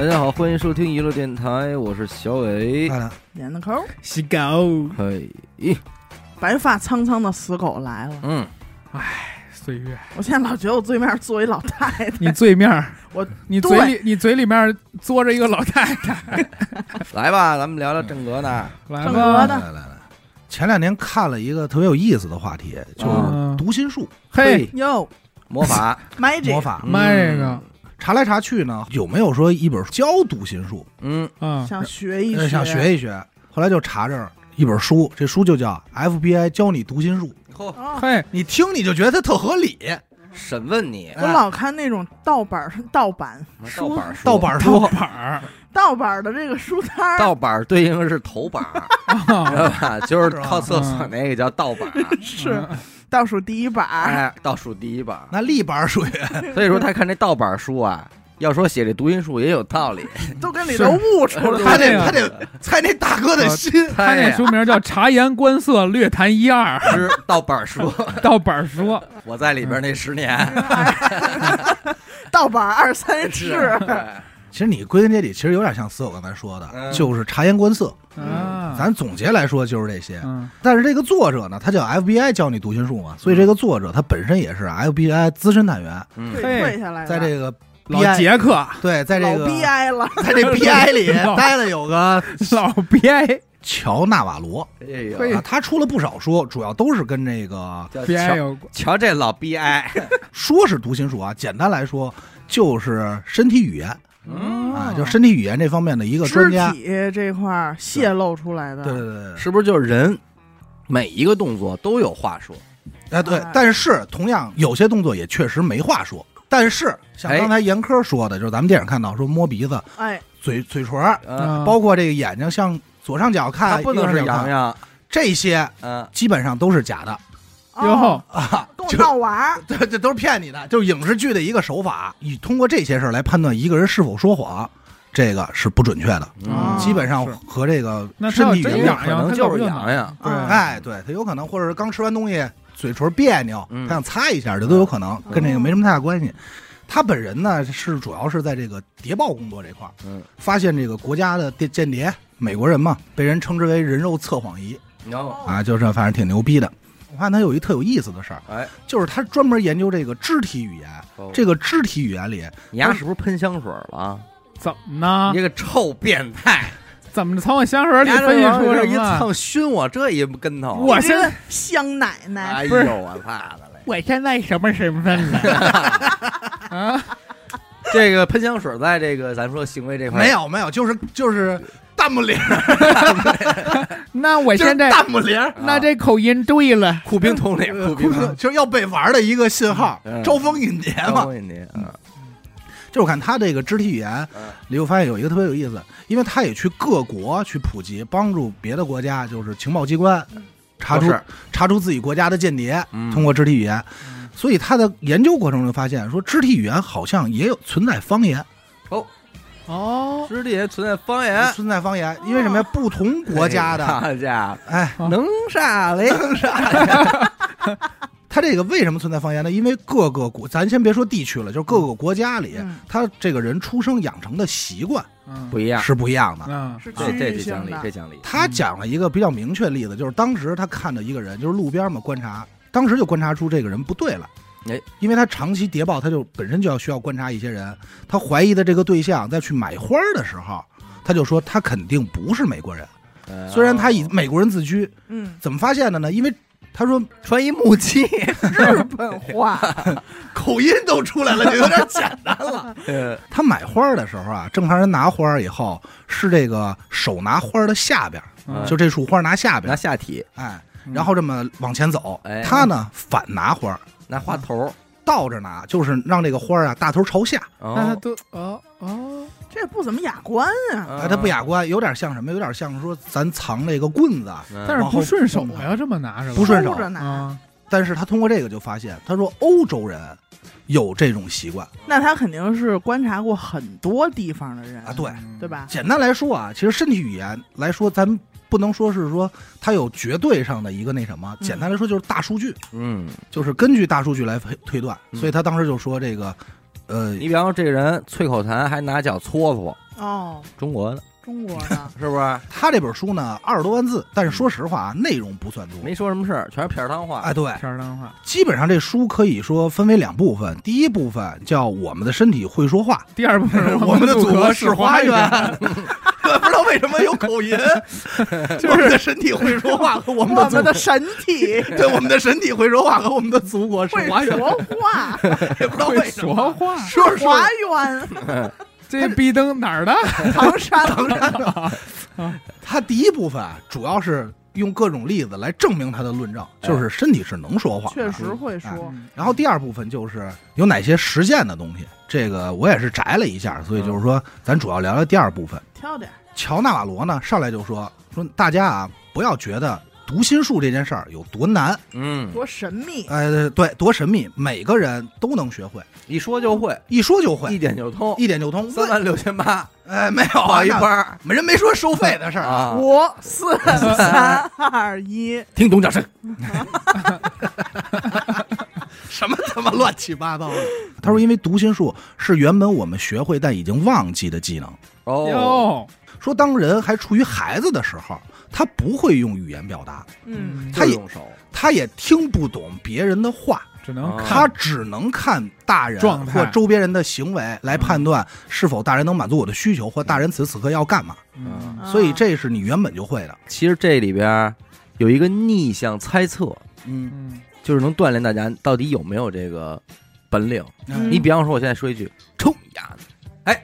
大家好，欢迎收听娱乐电台，我是小伟。看看点的抠，洗狗，嘿，白发苍苍的死狗来了。嗯，哎岁月，我现在老觉得我对面坐一老太太，你对面儿，我你嘴里你嘴里面嘬着一个老太太，来吧，咱们聊聊正格的。来正格吧，的。来来来，前两天看了一个特别有意思的话题，就是嗯读心术。嘿，哟。魔法，，magic，魔法。卖这个，查来查去呢，有没有说一本书教读心术？嗯，嗯，想学一学，呃想学一学。后来就查着一本书，这书就叫《FBI 教你读心术》。嚯，哦嘿，你听你就觉得它特合理，审问你，我老看那种盗版盗版。书。盗版书。盗版盗。版儿，的这个书摊儿，盗版对应的是头版，知啊道吧？就是靠厕所那个叫盗版，是倒数第一版儿，哎，倒数第一版。那立版属于 所以说他看这盗版书啊，要说写这读音术也有道理。都跟里头悟出来他了。得他得猜那大哥的心。他那书名叫《察言观色，略谈一二》，是盗版书，盗版书，我在里边那十年。盗版二三事，其实你归根结底，其实有点像死我刚才说的，嗯。就是察言观色。嗯，咱总结来说就是这些。嗯。但是这个作者呢，他叫 FBI 教你读心术嘛，所以这个作者他本身也是 FBI 资深探员，嗯。对嘿。退下来，在这个老杰克，对，在这老个 BI 了，在这 BI 里 老待了有个 老 BI 乔纳瓦罗。哎呦。啊，他出了不少书，主要都是跟这个 BI 有关，瞧这老 BI，，说是读心术啊，简单来说就是身体语言。嗯啊，就身体语言这方面的一个专家。体这块儿泄露出来的，对对对对，是不是就是人每一个动作都有话说？哎对哎，但是同样有些动作也确实没话说。但是像哎。刚才严科说的，就是咱们电影看到说摸鼻子、哎，嘴嘴唇包括这个眼睛向左上角看，不能是右上角看，洋洋，这些嗯，基本上都是假的哟哦，啊，跟我闹玩儿，这这都是骗你的，就是影视剧的一个手法，你通过这些事儿来判断一个人是否说谎，这个是不准确的，嗯基本上和这个身体语言痒痒，可能就是就洋洋，对，啊哎，对他有可能，或者是刚吃完东西嘴唇别扭，嗯他想擦一下，这都有可能，嗯跟这个没什么太大关系。他本人呢是主要是在这个谍报工作这块儿，嗯，发现这个国家的间间谍，美国人嘛，被人称之为人肉测谎仪然后啊，就是反正挺牛逼的。我看他有一特有意思的事儿，哎，就是他专门研究这个肢体语言。哦这个肢体语言里，你丫是不是喷香水了？怎么呢你？个臭变态！怎么从我香水里分析出往这一什么？蹭熏我这一跟头，我现在香奶奶，不是哎呦我怕的嘞！我现在什么身份了？啊，这个喷香水在这个咱说行为这块没有没有，就是就是弹幕铃，那我现在弹幕铃，那这口音对了，苦兵统领，苦兵就是要被玩的一个信号嗯，招蜂引蝶嘛。问你啊，就是我看他这个肢体语言嗯。里，我发现有一个特别有意思，因为他也去各国去普及，帮助别的国家，就是情报机关查出查出自己国家的间谍，嗯。通过肢体语言。所以他的研究过程中发现，说肢体语言好像也有存在方言，哦，肢体也存在方言，存在方言，因为什么呀？不同国家的，大家哎，能啥嘞？他这个为什么存在方言呢？因为各个国，咱先别说地区了，就是各个国家里，嗯他这个人出生养成的习惯嗯不一样，是不一样的。嗯是这这这讲理，这，讲理。他讲了一个比较明确的例子，就是当时他看到一个人，就是路边嘛观察，当时就观察出这个人不对了。哎，因为他长期谍报，他就本身就要需要观察一些人，他怀疑的这个对象在去买花的时候，他就说他肯定不是美国人，呃虽然他以美国人自居，嗯，怎么发现的呢？因为他说穿一木屐，日本话，口音都出来了，就有点简单了。呃。他买花的时候啊，正常人拿花以后是这个手拿花的下边，嗯。就这束花拿下边拿，下体，哎，然后这么往前走哎。他呢反拿花，拿花头，倒着拿，就是让这个花啊大头朝下。那他哦，都哦哦，这不怎么雅观啊。嗯哎，它不雅观，有点像什么？有点像说咱藏这个棍子，嗯但是不顺手弄呀，这么拿是吧？不顺手着拿，啊，但是他通过这个就发现，他说欧洲人有这种习惯那他肯定是观察过很多地方的人啊。对，对吧？简单来说啊，其实身体语言来说，咱不能说是说它有绝对上的一个那什么，嗯。简单来说就是大数据，嗯，就是根据大数据来推推断。嗯。所以他当时就说这个，呃，你比方说这个人啐口痰还拿脚搓搓，哦，中国的，中国 呢是不是？他这本书呢二十多万字，但是说实话啊内容不算多。没说什么事儿，全是片儿汤话。哎，对，片儿汤话，基本上这书可以说分为两部分，第一部分叫我们的身体会说话，第二部分 我们的祖国是是花园，园。不知道为什么有口音，我们的身体会说话和我们的祖我们的身体。对我们的身体会说话和我们的祖国是花园，说话，也不知道为会什么。说话，说花园，这壁灯哪儿的？唐山的，他 第一部分啊主要是用各种例子来证明他的论证，就是身体是能说话。确实会说，嗯然后第二部分就是有哪些实践的东西，这个我也是摘了一下，所以就是说，咱主要聊聊第二部分。挑点乔纳瓦罗呢上来就说说大家啊不要觉得读心术这件事儿有多难，嗯，多神秘，哎，对，多神秘，每个人都能学会，一说就会，一说就会。一，点就通，一点就通。三万六千八。哎，没有报啊一班儿。没人没说收费的事儿。啊。啊！五四三二一，听懂掌声。什么他妈乱七八糟的？他说，因为读心术是原本我们学会但已经忘记的技能。哦，说当人还处于孩子的时候，他不会用语言表达，嗯，他也就用手，他也听不懂别人的话，啊只能看。他只能看大人或周边人的行为来判断是否大人能满足我的需求，或大人此时此刻要干嘛。所以这是你原本就会的。其实这里边有一个逆向猜测，嗯，嗯就是能锻炼大家到底有没有这个本领。嗯。你比方说，我现在说一句“冲呀”，哎，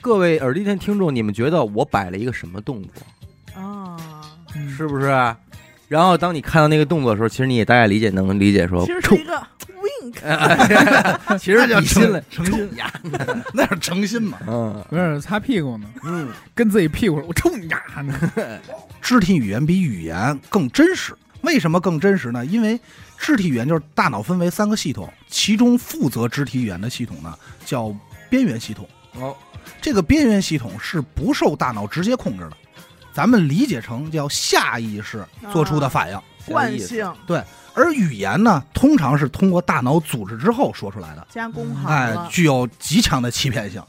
各位耳机前听众，你们觉得我摆了一个什么动作？是不是？然后当你看到那个动作的时候，其实你也大概理解能理解说其实，是冲。一，个 wink，其实那叫比心了，诚心冲呀，那是诚心嘛。嗯。不是擦屁股呢，嗯，跟自己屁股我冲你丫呢，肢体语言比语言更真实。为什么更真实呢？因为肢体语言就是大脑分为三个系统，其中负责肢体语言的系统呢叫边缘系统。哦，这个边缘系统是不受大脑直接控制的，咱们理解成叫下意识做出的反应。惯性。对而语言呢，通常是通过大脑组织之后说出来的，加工好哎，，具有极强的欺骗性。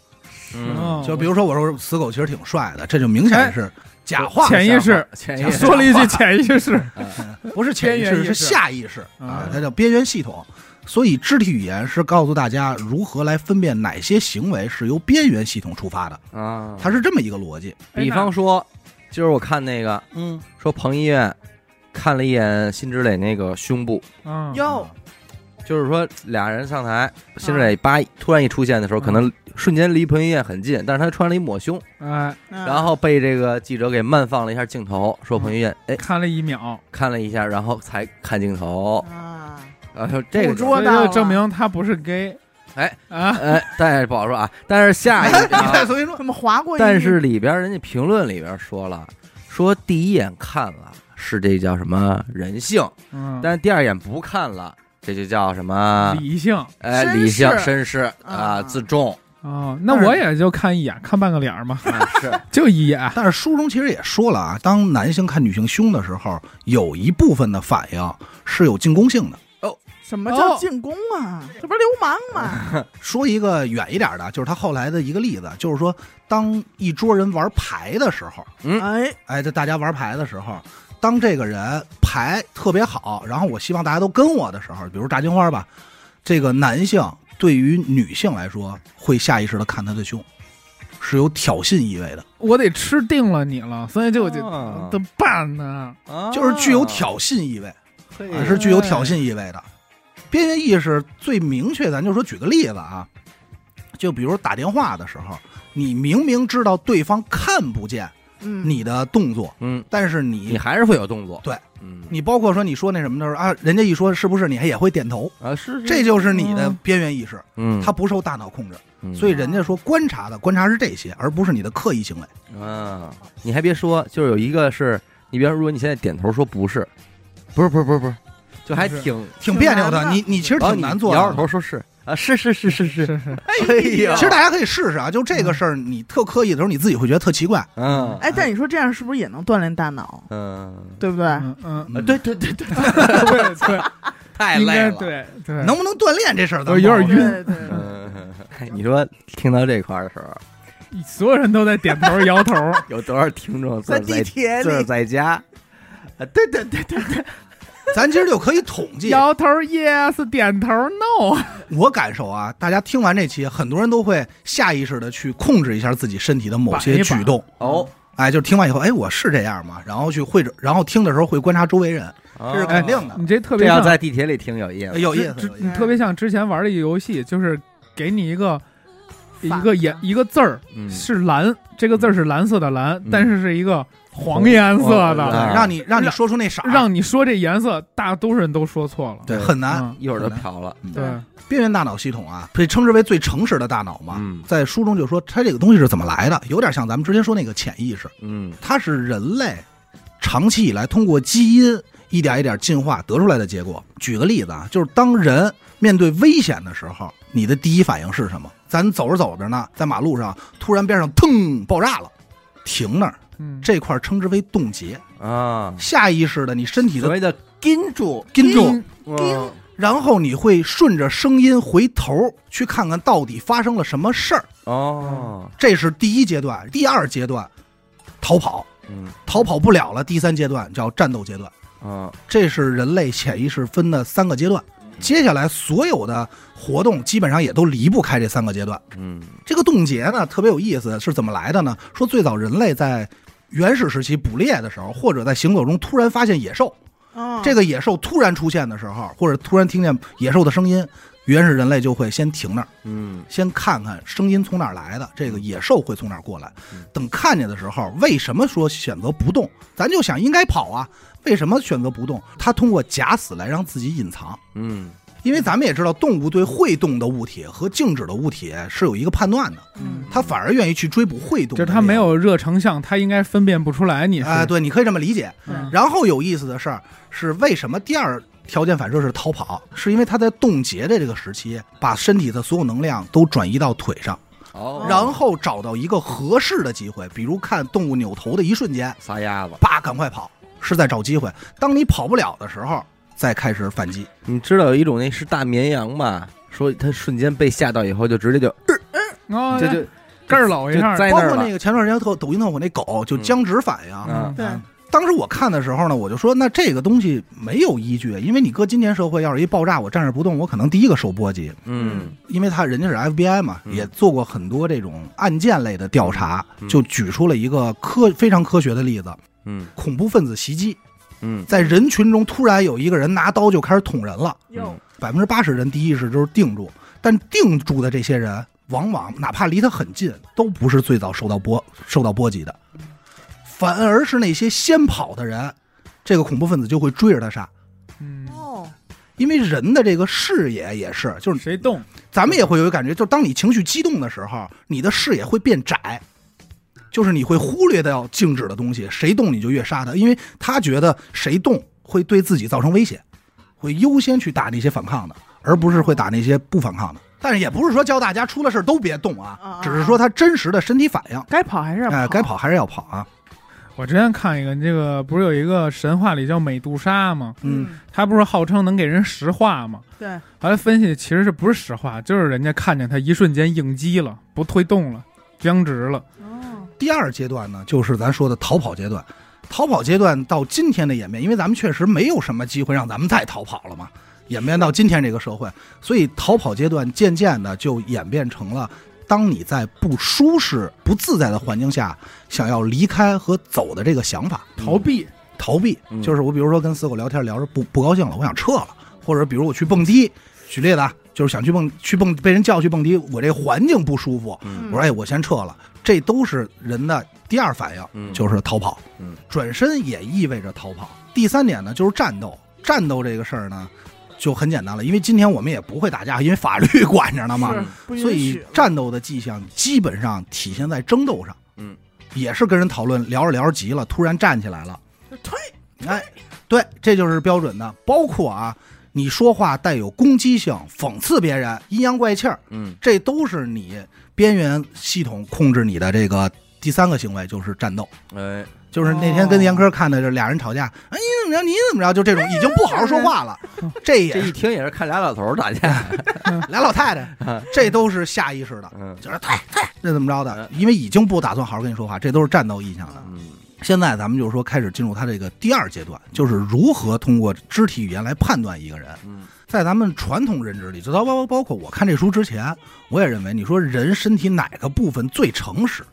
嗯，哦。就比如说我说死狗其实挺帅的，这就明显是假话，潜意识。潜意识。说了一句潜意识，不是潜意识，是下意识。啊啊，它叫边缘系统。所以肢体语言是告诉大家如何来分辨哪些行为是由边缘系统出发的，啊。它是这么一个逻辑。比方说，今儿我看那个嗯，说彭于晏看了一眼辛芷蕾那个胸部，嗯，哟，就是说俩人上台，辛芷蕾叭突然一出现的时候，嗯可能瞬间离彭于晏很近，但是他穿了一抹胸，哎，嗯。然后被这个记者给慢放了一下镜头，说彭于晏哎看了一秒，看了一下，然后才看镜头，啊，然后这个捉所以就证明他不是 gay，哎啊，哎，但是不好说啊。但是下一你看，个，所以说怎么划过一，但是里边人家评论里边说了，说第一眼看了是这叫什么人性，嗯，但是第二眼不看了，这就叫什么？理性哎，理性、绅士啊，啊自重哦，那我也就看一眼，看半个脸儿嘛，啊，是 就一眼，但是书中其实也说了啊，当男性看女性胸的时候，有一部分的反应是有进攻性的。什么叫哦进攻啊？这不是流氓吗？说一个远一点的，就是他后来的一个例子，就是说，当一桌人玩牌的时候，嗯哎，哎，这大家玩牌的时候，当这个人牌特别好，然后我希望大家都跟我的时候，比如炸金花吧，这个男性对于女性来说会下意识的看他的胸，是有挑衅意味的，我得吃定了你了，所以就就啊怎么办呢？啊就是具有挑衅意味，是具有挑衅意味的。边缘意识最明确，咱就说举个例子啊，就比如打电话的时候，你明明知道对方看不见嗯，你的动作，嗯，但是你你还是会有动作，对，嗯，你包括说你说那什么的时候啊，人家一说是不是，你还也会点头，啊是，这就是你的边缘意识，嗯，它不受大脑控制，嗯。所以人家说观察的观察是这些，而不是你的刻意行为。啊，你还别说，就是有一个是，你比方说，如果你现在点头说不是，不是不是不是不是，就还挺，挺别扭的，你你其实挺难做摇摇的。头说是啊，是是是是是，是是，哎呀，其实大家可以试试啊，就这个事儿，你特刻意的时候，你自己会觉得特奇怪。嗯哎，但你说这样是不是也能锻炼大脑？嗯，对不对？嗯对对对对，对对，太累了，对对，能不能锻炼这事儿，都有点晕你说听到这块儿的时候，所有人都在点头摇头。有多少听众在地铁里，在家？啊，对对对对对，咱今儿就可以统计。摇头 yes，点头 no。我感受啊，大家听完这期，很多人都会下意识的去控制一下自己身体的某些举动。哦，哎，就听完以后，哎，我是这样吗？然后去会着，然后听的时候会观察周围人，这是哦肯定的。你这特这要别像在地铁里听有意思。有意思，意思。你特别像之前玩的一个游戏，就是给你一个一个颜一个字儿嗯是蓝，这个字儿是蓝色的蓝，嗯但是是一个黄颜色哦的，啊让你让你说出那色，让你说这颜色，大多数人都说错了。对对很难。嗯一会儿就飘了。对，边缘大脑系统啊，被称之为最诚实的大脑嘛。嗯在书中就说它这个东西是怎么来的，有点像咱们之前说那个潜意识，嗯它是人类长期以来通过基因一点一点进化得出来的结果。举个例子啊，就是当人面对危险的时候，你的第一反应是什么？咱走着走着呢，在马路上突然边上腾爆炸了，停那儿，嗯，这块儿称之为冻结，啊，下意识的你身体的所谓的跟住，跟住，嗯然后你会顺着声音回头去看看到底发生了什么事儿。哦，这是第一阶段，第二阶段逃跑，嗯。逃跑不了了，第三阶段叫战斗阶段。啊，这是人类潜意识分的三个阶段。接下来所有的活动基本上也都离不开这三个阶段。嗯。这个冻结呢特别有意思，是怎么来的呢？说最早人类在原始时期捕猎的时候，或者在行走中突然发现野兽，嗯这个野兽突然出现的时候，或者突然听见野兽的声音，原始人类就会先停那儿，嗯先看看声音从哪儿来的，这个野兽会从哪儿过来嗯。等看见的时候，为什么说选择不动？咱就想应该跑啊，为什么选择不动？他通过假死来让自己隐藏。嗯因为咱们也知道，动物对会动的物体和静止的物体是有一个判断的，嗯它反而愿意去追捕会动。就是它没有热成像，它应该分辨不出来你是。哎、对，你可以这么理解。嗯然后有意思的事儿是，为什么第二条件反射是逃跑？是因为它在冻结的这个时期，把身体的所有能量都转移到腿上，哦，然后找到一个合适的机会，比如看动物扭头的一瞬间，撒丫子。叭，赶快跑，是在找机会。当你跑不了的时候，再开始反击。你知道有一种那是大绵羊吧？说它瞬间被吓到以后，就直接就哦，就就根儿搂一下就，在那包括那。个前段时间特抖音特火那狗，就僵直反应。嗯。对，当时我看的时候呢，我就说，那这个东西没有依据，因为你搁今天社会，要是一爆炸，我站着不动，我可能第一个受波及。嗯。因为他人家是 FBI 嘛，嗯。也做过很多这种案件类的调查，嗯。就举出了一个科非常科学的例子：嗯。恐怖分子袭击，嗯。在人群中突然有一个人拿刀就开始捅人了，哟，百分之八十人第一意识就是定住，但定住的这些人，往往哪怕离他很近，都不是最早受到波受到波及的，反而是那些先跑的人，这个恐怖分子就会追着他杀。嗯，哦，因为人的这个视野也是，就是谁动？咱们也会有一个感觉，就是当你情绪激动的时候，你的视野会变窄，就是你会忽略掉静止的东西，谁动你就越杀他，因为他觉得谁动会对自己造成威胁，会优先去打那些反抗的，而不是会打那些不反抗的。但是也不是说教大家出了事儿都别动啊啊，只是说他真实的身体反应，该跑还是要哎，该跑还是要跑啊。我之前看一个，这个不是有一个神话里叫美杜莎吗？嗯，他不是号称能给人石化吗？对，后来分析，其实是不是石化，就是人家看见他一瞬间应激了，不推动了，僵直了。哦，第二阶段呢，就是咱说的逃跑阶段。逃跑阶段到今天的演变，因为咱们确实没有什么机会让咱们再逃跑了嘛，演变到今天这个社会，所以逃跑阶段渐渐的就演变成了，当你在不舒适、不自在的环境下，想要离开和走的这个想法，逃避，逃避嗯，就是我比如说跟死狗聊天聊着不不高兴了，我想撤了，或者比如我去蹦迪，举例子啊，就是想去蹦去蹦被人叫去蹦迪，我这环境不舒服，嗯。我说哎我先撤了，这都是人的第二反应，嗯。就是逃跑，嗯。转身也意味着逃跑。第三点呢，就是战斗，战斗这个事儿呢。就很简单了，因为今天我们也不会打架，因为法律管着呢嘛，是不允所以战斗的迹象基本上体现在争斗上。嗯，也是跟人讨论，聊着聊着急了，突然站起来了，退，哎，对，这就是标准的。包括啊，你说话带有攻击性、讽刺别人、阴阳怪气儿，嗯。这都是你边缘系统控制你的这个第三个行为，就是战斗。哎就是那天跟严科看的，这俩人吵架，哎，你怎么着，你怎么着，就这种已经不好好说话了。这这也是一听也是看俩老头儿打架，俩老太太，这都是下意识的，嗯就是退退这怎么着的，因为已经不打算好好跟你说话，这都是战斗意向的。嗯现在咱们就是说开始进入他这个第二阶段，就是如何通过肢体语言来判断一个人。嗯在咱们传统认知里，就包包包括我看这书之前，我也认为，你说人身体哪个部分最诚实？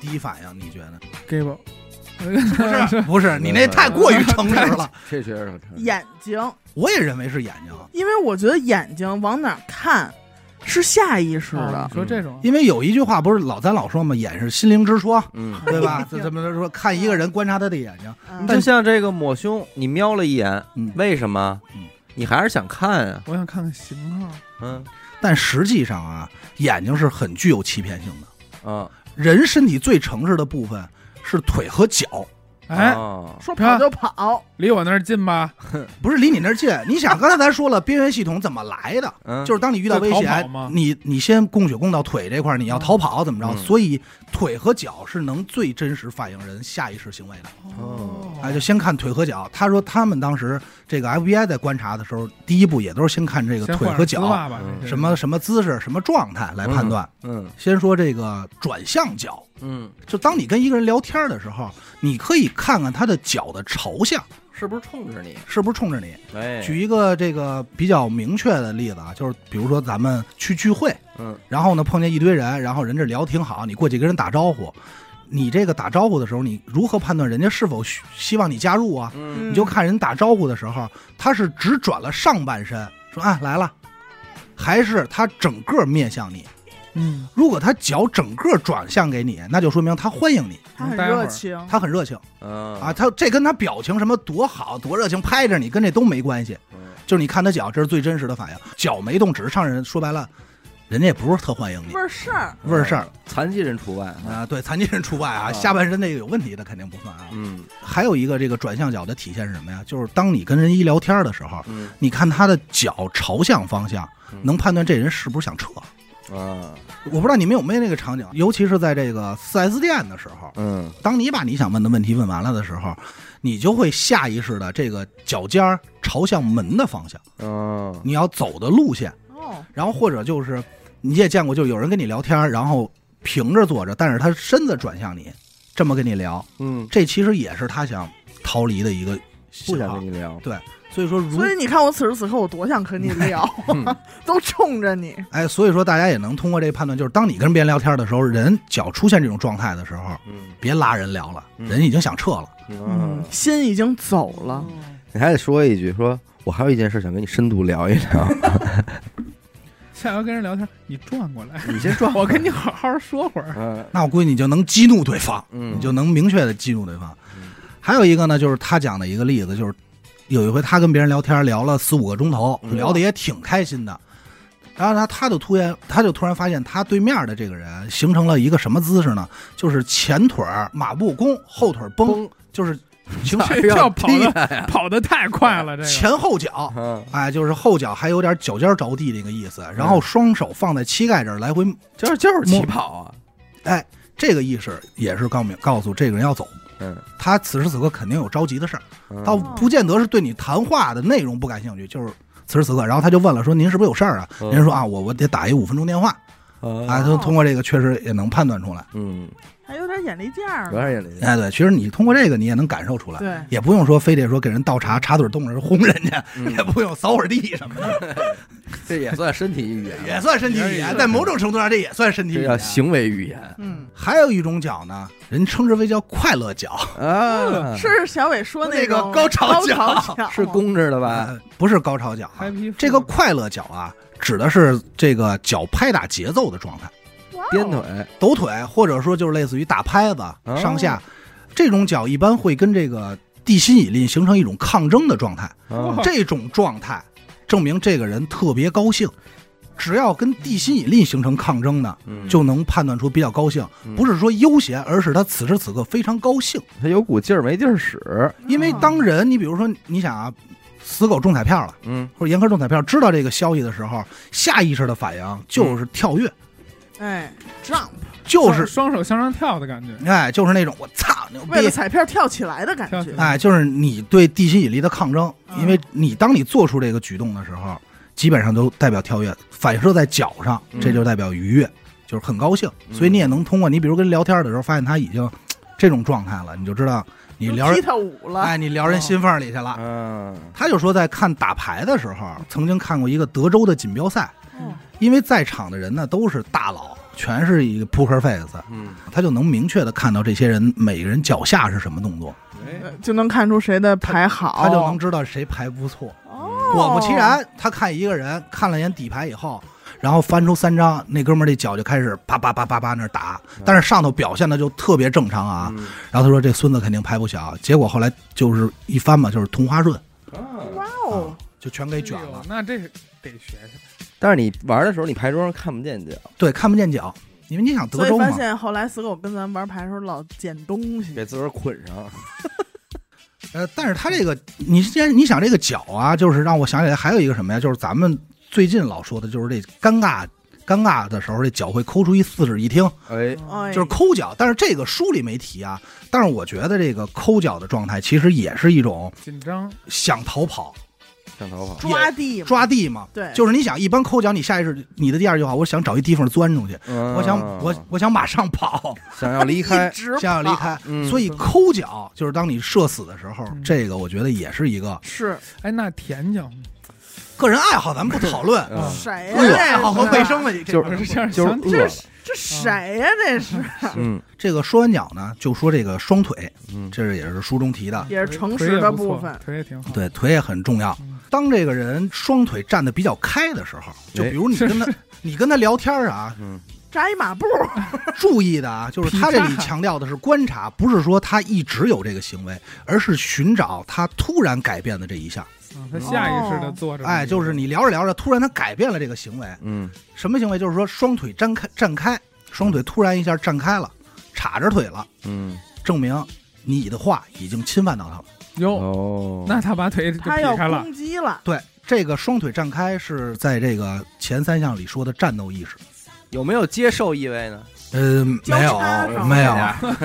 第一反应你觉得？不是，不是，你那太过于诚实了。这 确实挺眼睛，我也认为是眼睛，因为我觉得眼睛往哪儿看是下意识哦的，说这种，因为有一句话不是老咱老说嘛，眼是心灵之窗，嗯。对吧？这怎么说？看一个人，观察他的眼睛。嗯就像这个抹胸，你瞄了一眼，嗯为什么嗯？你还是想看啊？我想看看型号。嗯但实际上啊，眼睛是很具有欺骗性的。啊，人身体最诚实的部分是腿和脚，哎，哦说跑就跑，离我那儿近吧？不是离你那儿近。你想，刚才咱说了，边缘系统怎么来的？嗯，就是当你遇到危险，你你先供血供到腿这块儿，你要逃跑怎么着？嗯所以腿和脚是能最真实反映人下意识行为的。哦哎，就先看腿和脚。他说他们当时这个 FBI 在观察的时候，第一步也都是先看这个腿和脚什么什么姿势、什么状态来判断。嗯先说这个转向脚，嗯，就当你跟一个人聊天的时候，你可以看看他的脚的朝向是不是冲着你？是不是冲着你。哎，举一个这个比较明确的例子啊，就是比如说咱们去聚会，嗯然后呢碰见一堆人，然后人这聊挺好，你过去跟人打招呼，你这个打招呼的时候，你如何判断人家是否需希望你加入啊？嗯你就看人打招呼的时候，他是只转了上半身，说啊来了，还是他整个面向你？嗯，如果他脚整个转向给你，那就说明他欢迎你，他很热情，他很热情嗯啊。他这跟他表情什么多好多热情，拍着你跟这都没关系。嗯就是你看他脚，这是最真实的反应。脚没动，只是上人，说白了，人家也不是特欢迎你味，儿事儿，味儿事儿残疾人除外啊。啊。对，残疾人除外啊，啊下半身那个有问题的肯定不算啊。嗯还有一个这个转向脚的体现是什么呀？就是当你跟人一聊天的时候，嗯你看他的脚朝向方向嗯，能判断这人是不是想撤。啊我不知道你们有没有那个场景，尤其是在这个 4S 店的时候，嗯。当你把你想问的问题问完了的时候，你就会下意识的这个脚尖儿朝向门的方向，嗯你要走的路线。哦，然后或者就是你也见过，就有人跟你聊天，然后平着坐着，但是他身子转向你，这么跟你聊，嗯，这其实也是他想逃离的一个不想信号跟你聊。所以说如所以你看我此时此刻我多想和你聊，嗯。都冲着你，哎，所以说大家也能通过这个判断，就是当你跟别人聊天的时候，人脚出现这种状态的时候，嗯。别拉人聊了，嗯。人已经想撤了。嗯，心已经走了，你还得说一句，说我还有一件事想跟你深度聊一聊。下回跟人聊天，你转过来，你先转我跟你好好说会儿。嗯。那我估计你就能激怒对方，嗯，你就能明确的激怒对方。嗯。还有一个呢，就是他讲的一个例子，就是有一回他跟别人聊天，聊了四五个钟头，嗯聊的也挺开心的。然后他他就突然他就突然发现，他对面的这个人形成了一个什么姿势呢？就是前腿马步弓，后腿儿绷，崩就是 形哪成这要跑的？跑的太快了，这个前后脚，嗯，哎，就是后脚还有点脚尖着地那个意思，然后双手放在膝盖这儿来回，就是就是起跑啊。哎，这个意识也是告明告诉这个人要走。嗯，他此时此刻肯定有着急的事儿，嗯。倒不见得是对你谈话的内容不感兴趣，就是此时此刻，然后他就问了说：“您是不是有事儿啊？”嗯。人说：“啊，我我得打一五分钟电话。”啊，他通过这个确实也能判断出来。嗯，还有点眼力劲儿有，点眼力。哎，对，其实你通过这个你也能感受出来，对，也不用说非得说给人倒茶，茶嘴动着轰人家，嗯。也不用扫会儿地什么的，这也算身体语言，也算身体语言，在某种程度上这也算身体这叫语言。行为语言。嗯，还有一种脚呢，人称之为叫快乐脚，啊，是小伟说那个高潮高脚。潮脚是公制的吧？呃不是高潮脚啊，happy 这个快乐脚啊，指的是这个脚拍打节奏的状态。颠腿，抖腿，或者说就是类似于打拍子、哦。上下，这种脚一般会跟这个地心引力形成一种抗争的状态。啊这种状态证明这个人特别高兴。只要跟地心引力形成抗争的，嗯就能判断出比较高兴，嗯不是说悠闲，而是他此时此刻非常高兴。他有股劲儿没劲儿使。因为当人，你比如说，你想啊，死狗中彩票了，嗯或者严苛中彩票，知道这个消息的时候，下意识的反应就是跳跃。哎，jump，就是双手向上跳的感觉，哎，就是那种我操牛逼，为了彩票跳起来的感觉哎，就是你对地心引力的抗争，嗯因为你当你做出这个举动的时候，基本上都代表跳跃，反射在脚上，嗯这就代表愉悦，就是很高兴。嗯所以你也能通过你比如跟聊天的时候，发现他已经这种状态了，你就知道你聊人，踢踏舞了，哎，你聊人心缝里去了。嗯，他就说，在看打牌的时候，曾经看过一个德州的锦标赛，嗯因为在场的人呢都是大佬，全是一个扑克 face，嗯，他就能明确的看到这些人每个人脚下是什么动作，哎。呃就能看出谁的牌好，他就能知道谁牌不错。哦。果不其然，他看一个人看了眼底牌以后，然后翻出三张，那哥们儿这脚就开始啪啪啪啪啪那打，但是上头表现的就特别正常啊。嗯。然后他说这孙子肯定牌不小，结果后来就是一翻嘛，就是同花顺，哇哦，就全给卷了。那这得学学。但是你玩的时候，你牌桌上看不见脚，对，看不见脚，因为你想德州嘛所以发，现后来死狗跟咱玩牌的时候老捡东西，给自个儿捆上。呃，但是他这个，你既然你想这个脚啊，就是让我想起来还有一个什么呀，就是咱们最近老说的，就是这尴尬尴尬的时候，这脚会抠出一四室一厅。哎，哎，就是抠脚，但是这个书里没提啊。但是我觉得这个抠脚的状态其实也是一种紧张，想逃跑、上逃跑。抓地，抓地嘛。对，就是你想，一般抠脚，你下意识你的第二句话，我想找一地方钻出去，我我想我我想马上跑，想要离开想要离开。嗯所以抠脚就是当你社死的时候，嗯这个我觉得也是一个是哎，那舔脚个人爱好，咱们不讨论。嗯 谁呀？个人爱好和卫生问题，就是这样就是这，这谁呀？这是嗯 这个说完脚呢，就说这个双腿，嗯，这是也是书中提的。也是诚实的部分，腿也挺好。对，腿也很重要嗯。当这个人双腿站得比较开的时候，就比如你跟他，你跟他聊天啊，嗯扎一马步，注意的啊，就是他这里强调的是观察，不是说他一直有这个行为，而是寻找他突然改变的这一项。啊，他下意识的坐着。哎，就是你聊着聊着，突然他改变了这个行为，嗯什么行为？就是说双腿张开，站开，双腿突然一下站开了，叉着腿了，嗯，证明你的话已经侵犯到他了。哟，哦，那他把腿他要开了，攻击了，对，这个双腿站开是在这个前三项里说的战斗意识。有没有接受意味呢？呃，没有交叉上，没有。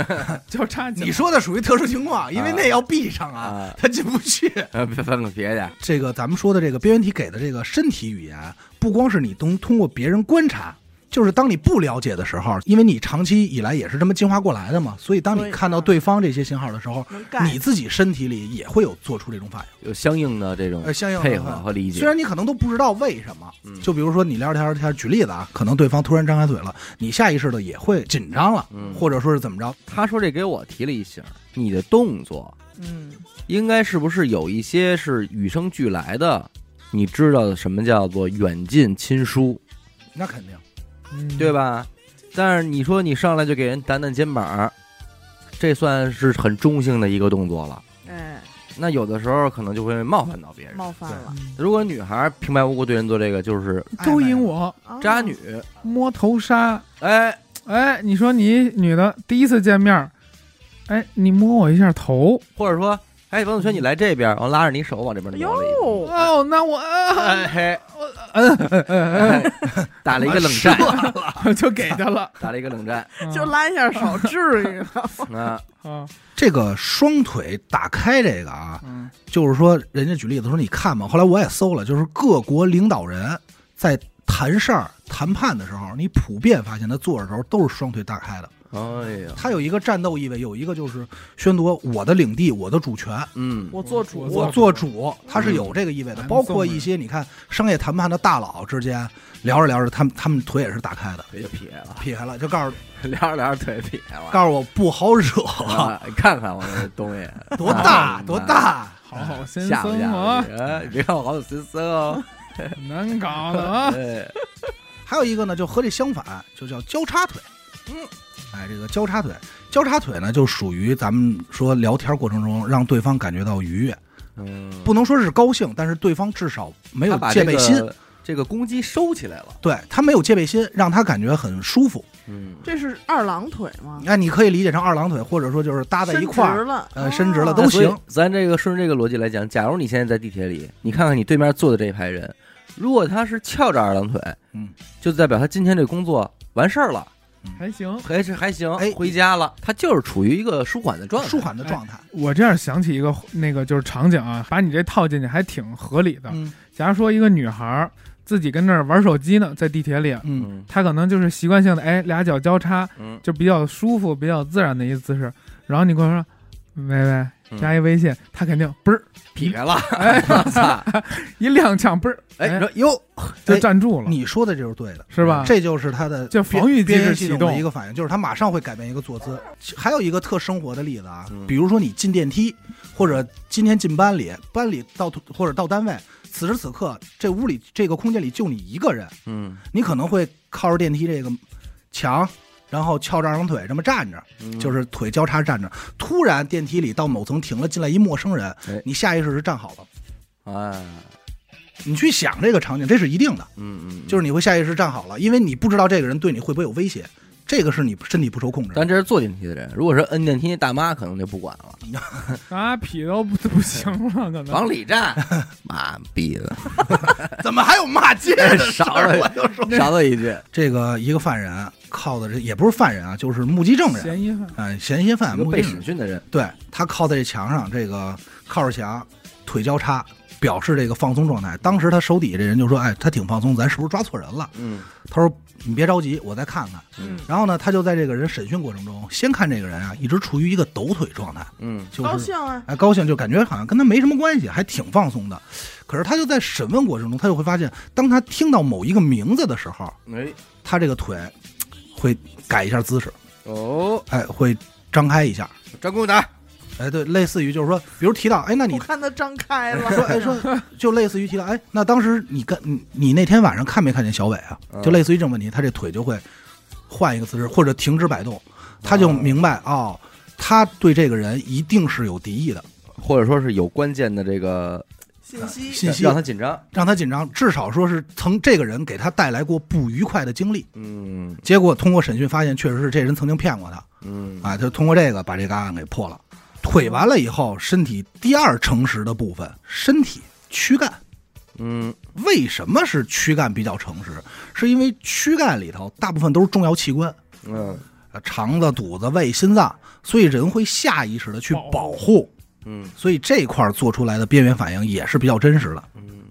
就差脚你说的属于特殊情况，因为那要闭上啊，啊，他进不去。呃，别翻个别去，这个咱们说的这个边缘体给的这个身体语言，不光是你通通过别人观察，就是当你不了解的时候，因为你长期以来也是这么进化过来的嘛，所以当你看到对方这些信号的时候，你自己身体里也会有做出这种反应，有相应的这种呃，相应的配合和理解虽。然你可能都不知道为什么，嗯就比如说你聊着聊着天，举例子啊，可能对方突然张开嘴了，你下意识的也会紧张了，嗯或者说是怎么着，他说这给我提了一醒，你的动作嗯，应该是不是有一些是与生俱来的？你知道什么叫做远近亲疏，那肯定。嗯对？吧？但是你说你上来就给人掸掸肩膀，这算是很中性的一个动作了。哎，那有的时候可能就会冒犯到别人。冒犯了，嗯如果女孩平白无故对人做这个，就是勾引我，哦渣女。摸头杀。哎，哎，你说你女的第一次见面，哎，你摸我一下头，或者说，哎，王子轩，你来这边，然后拉着你手往这边挪了一哦，那我、哎嘿，嗯嗯嗯哎打了一个冷战，嗯，就给他了，打了一个冷战 就拉一下手，至于吗？啊，啊，这个双腿打开这个啊，嗯就是说，人家举例子说，你看嘛，后来我也搜了，就是各国领导人在谈事儿、谈判的时候，你普遍发现他坐着时候都是双腿打开的。哎呀，他有一个战斗意味，有一个就是宣夺我的领地、我的主权，嗯，我做主，我做主，他是有这个意味的。嗯包括一些你看商业谈判的大佬之间聊着聊着，他们他们腿也是打开的，腿就撇了，撇开了，就告诉 聊着聊着腿撇了，告诉我不好惹，看看我这东西。多大？多，大。好好先生啊，你？哎你别看我好有心思哦，难搞的啊，哎，还有一个呢，就和这相反，就叫交叉腿。嗯，哎，这个交叉腿，交叉腿呢，就属于咱们说聊天过程中让对方感觉到愉悦，嗯，不能说是高兴，但是对方至少没有戒备心，这个这个攻击收起来了，对他没有戒备心，让他感觉很舒服。嗯，这是二郎腿吗？哎，你可以理解成二郎腿，或者说就是搭在一块儿，伸直了，呃伸直了哦都行咱这个顺着这个逻辑来讲，假如你现在在地铁里，你看看你对面坐的这一排人，如果他是翘着二郎腿，嗯，就代表他今天这工作完事儿了，还行。还是还行，哎回家了，他就是处于一个舒缓的状态，舒缓的状态。我这样想起一个那个就是场景啊，把你这套进去还挺合理的。嗯假如说一个女孩儿自己跟那儿玩手机呢，在地铁里，嗯嗯她可能就是习惯性的，哎，俩脚交叉，嗯就比较舒服、比较自然的一个姿势。然后你跟我说，喂喂，加一微信，他肯定嘣儿劈开了，哎一踉跄，嘣儿，哎，哟，就站住了，你说的就是对的，是吧？这就是他的就防御机制系统的一个反应，就是他马上会改变一个坐姿。还有一个特生活的例子啊嗯，比如说你进电梯，或者今天进班里，班里到或者到单位，此时此刻这屋里这个空间里就你一个人，嗯，你可能会靠着电梯这个墙，然后翘着二郎腿这么站着，嗯。就是腿交叉站着。突然电梯里到某层停了，进来一陌生人哎，你下意识是站好了。哎，你去想这个场景，这是一定的，嗯嗯，就是你会下意识站好了，因为你不知道这个人对你会不会有威胁，这个是你身体不受控制但。这是坐电梯的人，如果是摁电梯那大妈，可能就不管了，啊，劈都不不行了，可能。往里站，妈逼的，怎么还有骂街的事少儿？了我就说，少了一句，这个一个犯人靠的这也不是犯人啊，就是目击证人，嫌疑犯。嗯，嫌疑犯一个被审讯的人，对他靠在这墙上，这个靠着墙，腿交叉，表示这个放松状态。当时他手底下这人就说：“哎，他挺放松，咱是不是抓错人了？嗯？”他说：“你别着急，我再看看。”嗯。然后呢，他就在这个人审讯过程中，先看这个人啊，一直处于一个抖腿状态，嗯。就是高兴啊，哎高兴，就感觉好像跟他没什么关系，还挺放松的。可是他就在审问过程中，他就会发现，当他听到某一个名字的时候，哎。他这个腿会改一下姿势，哦，哎，会张开一下，张公打，哎，对，类似于就是说，比如提到，哎，那你看他张开了，说，哎说，就类似于提到，哎，那当时你跟你你那天晚上看没看见小伟啊？嗯就类似于这种问题，他这腿就会换一个姿势或者停止摆动，他就明白哦，他对这个人一定是有敌意的，或者说是有关键的这个信息信息让他紧张，让他紧张，至少说是曾这个人给他带来过不愉快的经历。嗯结果通过审讯发现，确实是这人曾经骗过他嗯啊，他通过这个把这个案给破了。腿完了以后，身体第二诚实的部分，身体躯干。嗯为什么是躯干比较诚实？是因为躯干里头大部分都是重要器官，嗯呃肠子、肚子、胃、心脏，所以人会下意识的去保护，嗯所以这块做出来的边缘反应也是比较真实的。嗯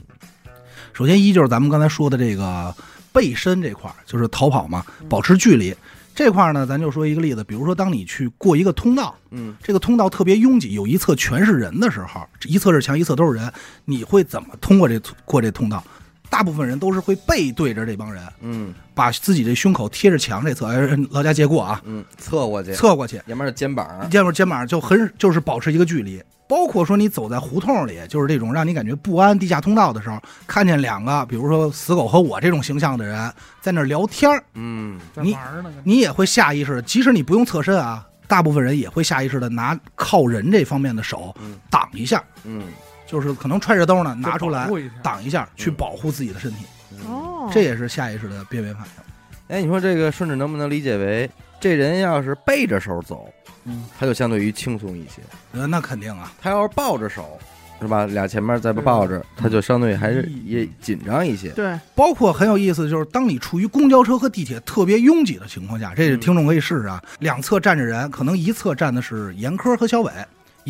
首先一就是咱们刚才说的这个背身这块，就是逃跑嘛，保持距离这块儿呢，咱就说一个例子，比如说当你去过一个通道，嗯这个通道特别拥挤，有一侧全是人的时候，一侧是墙，一侧都是人，你会怎么通过这过这通道？大部分人都是会背对着这帮人，嗯。把自己这胸口贴着墙这侧，哎，劳驾借过啊，嗯，侧过去，侧过去，要不然是肩膀，肩膀肩膀就很就是保持一个距离。包括说你走在胡同里，就是这种让你感觉不安地下通道的时候，看见两个，比如说死狗和我这种形象的人在那儿聊天儿。嗯。你在玩呢，你也会下意识的，即使你不用侧身啊，大部分人也会下意识的拿靠人这方面的手嗯。挡一下，嗯就是可能揣着兜呢，拿出来挡一下，去保护自己的身体，哦，这也是下意识的边缘反应。哎，你说这个顺着能不能理解为，这人要是背着手走，嗯，他就相对于轻松一些；呃，那肯定啊，他要是抱着手，是吧？俩前面再抱着，他就相对还是也紧张一些。对，包括很有意思，就是当你处于公交车和地铁特别拥挤的情况下，这是嗯听众可以试试啊。两侧站着人，可能一侧站的是严科和小伟，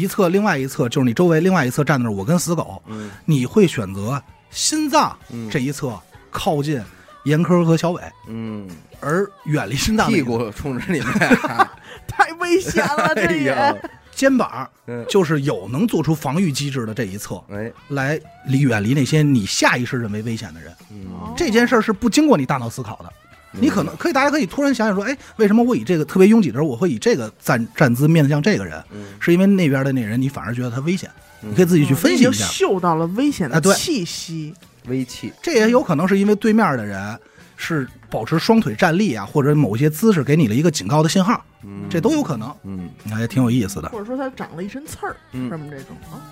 一侧另外一侧就是你周围另外一侧站的是我跟死狗，嗯。你会选择心脏嗯，这一侧靠近严科和小伟，嗯，而远离心脏那屁侧股冲着你们，太危险了，这哎也呀，肩膀嗯，就是有能做出防御机制的这一侧，哎，来离远离那些你下意识认为危险的人。嗯，这件事儿是不经过你大脑思考的。你可能可以，大家可以突然想想说，哎，为什么我以这个特别拥挤的时候，我会以这个站站姿面向这个人？嗯，是因为那边的那人，你反而觉得他危险，嗯你可以自己去分析一你已经下。嗅到了危险的啊对气息，微气，这也有可能是因为对面的人是保持双腿站立啊，或者某些姿势给你了一个警告的信号，嗯，这都有可能。嗯你看也挺有意思的。或者说他长了一身刺儿，嗯什么这种啊，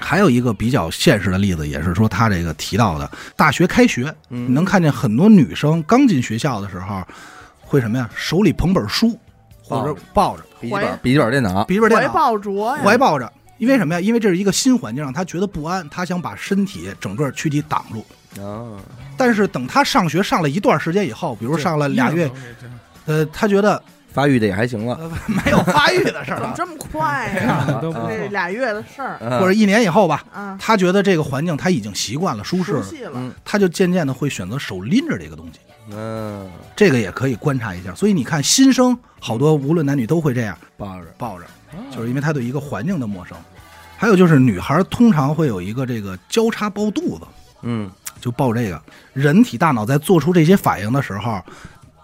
还有一个比较现实的例子，也是说他这个提到的，大学开学，嗯，你能看见很多女生刚进学校的时候，会什么呀？手里捧本书，或者抱着笔记本笔记本电脑，笔记本电脑，抱着，怀抱着。因为什么呀？因为这是一个新环境，让他觉得不安，他想把身体整个躯体挡住。啊，但是等他上学上了一段时间以后，比如上了俩月，呃，他觉得发育的也还行了，呃 没有发育的事儿怎么了，这么快看呀？都不。俩月的事儿或或者一年以后吧，啊，他觉得这个环境他已经习惯了，舒适了，悉了，嗯他就渐渐的会选择手拎着这个东西。嗯，这个也可以观察一下。所以你看，新生好多无论男女都会这样抱着，抱着，就是因为他对一个环境的陌生。还有就是女孩通常会有一个这个交叉抱肚子，嗯就抱这个。人体大脑在做出这些反应的时候，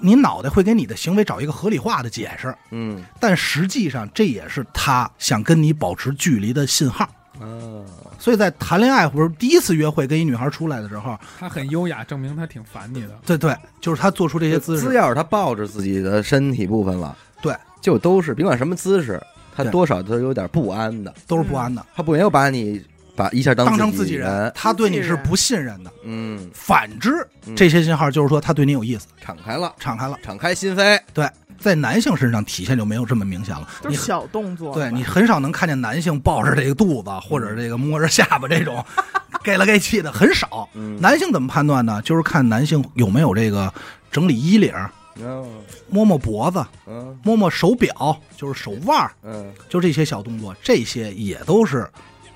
你脑袋会给你的行为找一个合理化的解释，嗯。但实际上这也是他想跟你保持距离的信号。啊，所以在谈恋爱或者第一次约会跟一女孩出来的时候，他很优雅，证明他挺烦你的。对对，就是他做出这些姿势，只要是他抱着自己的身体部分了，对，就都是甭管什么姿势，他多少都有点不安的，都是不安的，他不没有把你把一下当当成自自己人人，，他对你是不信任的。嗯，反之，嗯这些信号就是说他对你有意思，敞开了，敞开了。敞开心扉，对，在男性身上体现就没有这么明显了。你是小动作。对你很少能看见男性抱着这个肚子或者这个摸着下巴这种 给了给气的很少。嗯，男性怎么判断呢？就是看男性有没有这个整理衣领，嗯摸摸脖子，嗯摸摸手表，就是手腕儿，嗯就这些小动作，这些也都是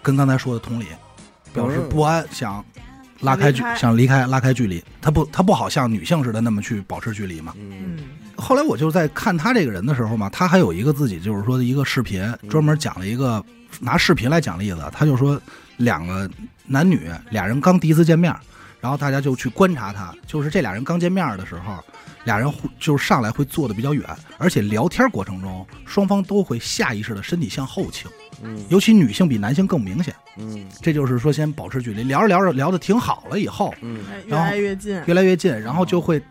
跟刚才说的同理，表示不安，想拉开距，想离开拉开距离。他不，他不好像女性似的那么去保持距离嘛。后来我就在看他这个人的时候嘛，他还有一个自己就是说的一个视频，专门讲了一个拿视频来讲例子。他就说两个男女俩人刚第一次见面，然后大家就去观察他，就是这俩人刚见面的时候，俩人会就是上来会坐的比较远，而且聊天过程中双方都会下意识的身体向后倾，嗯尤其女性比男性更明显。嗯这就是说先保持距离，聊着聊着聊的挺好了以后，嗯哎，越然后来越近，越来越近，然后就会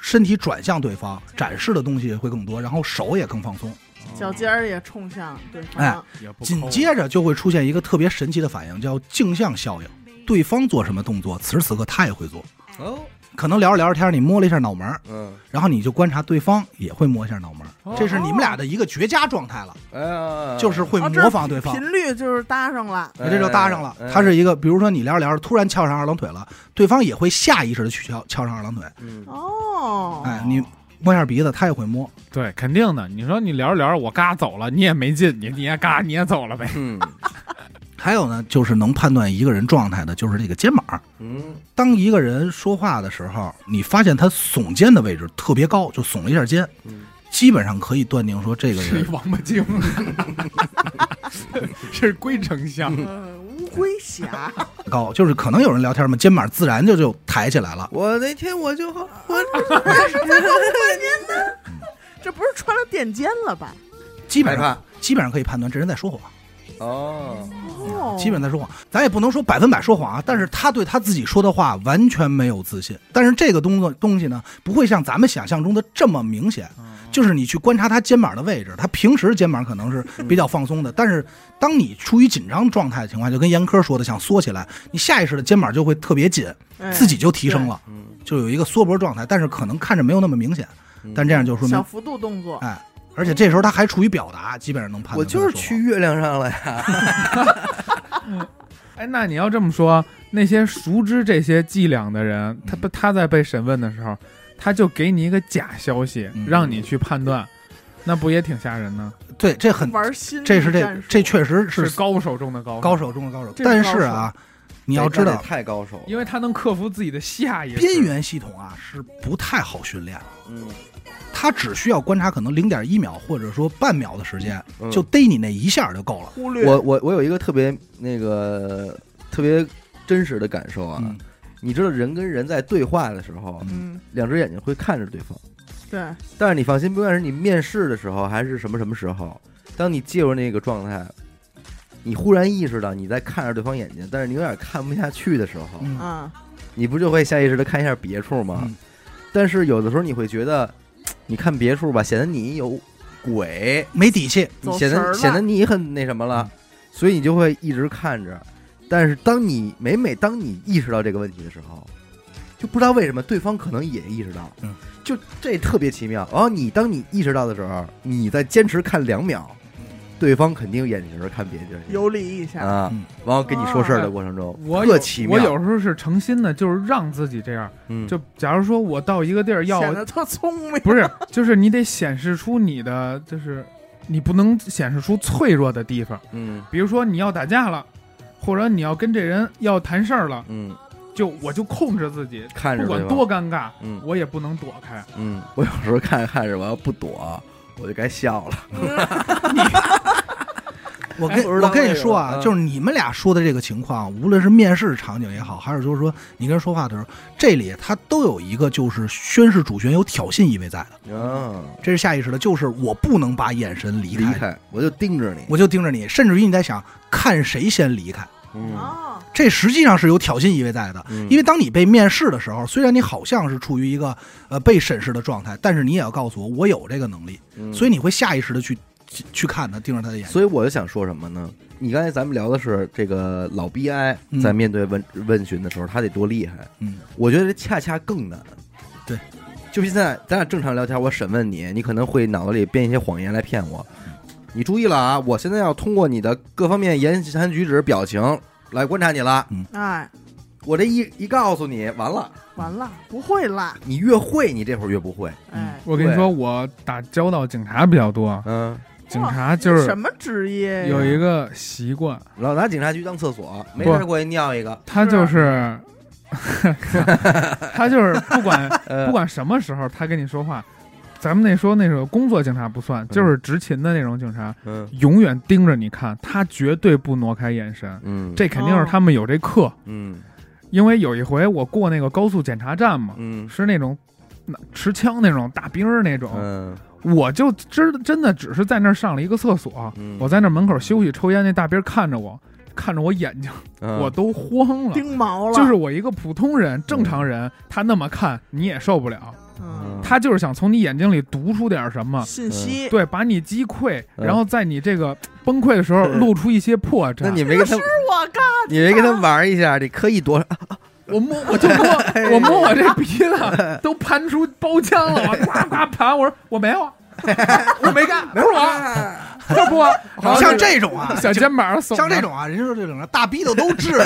身体转向对方，展示的东西会更多，然后手也更放松。脚尖儿也冲向对方。哎紧接着就会出现一个特别神奇的反应，叫镜像效应。对方做什么动作，此时此刻他也会做。哦可能聊着聊着天，你摸了一下脑门儿，嗯然后你就观察对方也会摸一下脑门这是你们俩的一个绝佳状态了，哎呀，就是会模仿对方。频率就是搭上了，哎这就搭上了他，是一个，比如说你聊着聊着，突然翘上二郎腿了，对方也会下意识的去翘翘上二郎腿。嗯哦，哎，你摸一下鼻子，他也会摸。对，肯定的。你说你聊着聊着，我嘎走了，你也没劲，你你也嘎你也走了呗。嗯 还有呢，就是能判断一个人状态的，就是这个肩膀。嗯当一个人说话的时候，你发现他耸肩的位置特别高，就耸了一下肩，嗯基本上可以断定说这个人是王八精，是龟丞相。呃，乌龟侠，高，就是可能有人聊天嘛，肩膀自然就就抬起来了。我那天我就我这不是穿了垫肩了吧？基本上基本上可以判断这人在说谎，哦，哦，基本在说谎。咱也不能说百分百说谎啊，但是他对他自己说的话完全没有自信。但是这个东西东西呢，不会像咱们想象中的这么明显。就是你去观察他肩膀的位置，他平时肩膀可能是比较放松的，但是当你处于紧张状态的情况下，就跟严科说的，想缩起来，你下意识的肩膀就会特别紧，哎。自己就提升了，嗯。就有一个缩脖状态，但是可能看着没有那么明显，嗯。但这样就说明，小幅度动作，哎，而且这时候他还处于表达，基本上能判断。我就是去。月亮上了呀，哎，那你要这么说，那些熟知这些伎俩的人，他不他在被审问的时候，他就给你一个假消息，嗯让你去判断，那不也挺吓人呢？对，这很，玩心理这是这这确实是是高手中的高手，高手中的高手，这是但是啊，你要知道，太高手了，因为他能克服自己的下意识。边缘系统啊是不太好训练的。嗯他只需要观察可能零点一秒或者说半秒的时间，嗯。就逮你那一下就够了。忽略。我我我有一个特别那个特别真实的感受啊，嗯。你知道人跟人在对话的时候，嗯，两只眼睛会看着对方，对，但是你放心，不管是你面试的时候还是什么什么时候，当你进入那个状态，你忽然意识到你在看着对方眼睛，但是你有点看不下去的时候，嗯。啊，你不就会下意识的看一下别处吗？嗯。但是有的时候你会觉得，你看别处吧，显得你有鬼，没底气，走显得显得你很那什么了，所以你就会一直看着。但是当你每每当你意识到这个问题的时候，就不知道为什么对方可能也意识到，嗯，就这特别奇妙。然后你当你意识到的时候，你再坚持看两秒，对方肯定眼神看别地儿去游离一下，啊嗯，然后跟你说事儿的过程中，我特奇妙。我有时候是诚心的，就是让自己这样。嗯就假如说我到一个地儿要显得特聪明。不是，就是你得显示出你的，就是你不能显示出脆弱的地方。嗯比如说你要打架了，或者你要跟这人要谈事儿了，嗯，就我就控制自己，不管多尴尬，嗯我也不能躲开。嗯，我有时候看着看着，我要不躲，我就该笑了。我跟我跟你说啊，就是你们俩说的这个情况，无论是面试场景也好，还是就是说你跟人说话的时候，这里他都有一个就是宣誓主权有挑衅意味在的，啊，这是下意识的，就是我不能把眼神离开，离开我就盯着你。我就盯着你，甚至于你在想看谁先离开，嗯啊，这实际上是有挑衅意味在的。嗯因为当你被面试的时候，虽然你好像是处于一个呃被审视的状态，但是你也要告诉我我有这个能力，嗯所以你会下意识的去去去看他，盯着他的眼睛。所以我就想说什么呢？你刚才咱们聊的是这个老 BI 嗯在面对问问询的时候，他得多厉害。嗯，我觉得这恰恰更难。对，就现在咱俩正常聊天，我审问你，你可能会脑子里编一些谎言来骗我。你注意了啊！我现在要通过你的各方面言谈举止、表情来观察你了。嗯哎，我这一一告诉你，完了，完了，不会啦，你越会，你这会儿越不会。哎，我跟你说，我打交道警察比较多，嗯，警察就是什么职业？有一个习惯，老拿警察局当厕所，没事过去尿一个。他就是，他就是不管呃 不管什么时候，他跟你说话，咱们那说那种工作警察不算，就是执勤的那种警察，嗯。永远盯着你看，他绝对不挪开眼神，嗯。这肯定是他们有这课。嗯。因为有一回我过那个高速检查站嘛，嗯。是那种那持枪那种大兵儿那种，嗯。我就知真的只是在那儿上了一个厕所，嗯。我在那门口休息抽烟，那大兵看着我，看着我眼睛，嗯。我都慌了。盯毛了，就是我一个普通人、正常人，他那么看你也受不了。嗯，他就是想从你眼睛里读出点什么，信息，对，把你击溃，嗯。然后在你这个崩溃的时候嗯。露出一些破绽。那你没跟他，我干，你没跟他玩一下，你刻意躲，我摸，我就摸，我摸我这鼻子都盘出包浆了，我呱呱盘，我说我没有。啊，我没干，不是我，这不像这种啊，小肩膀耸，像这种啊，人家说这种啊大逼斗都治，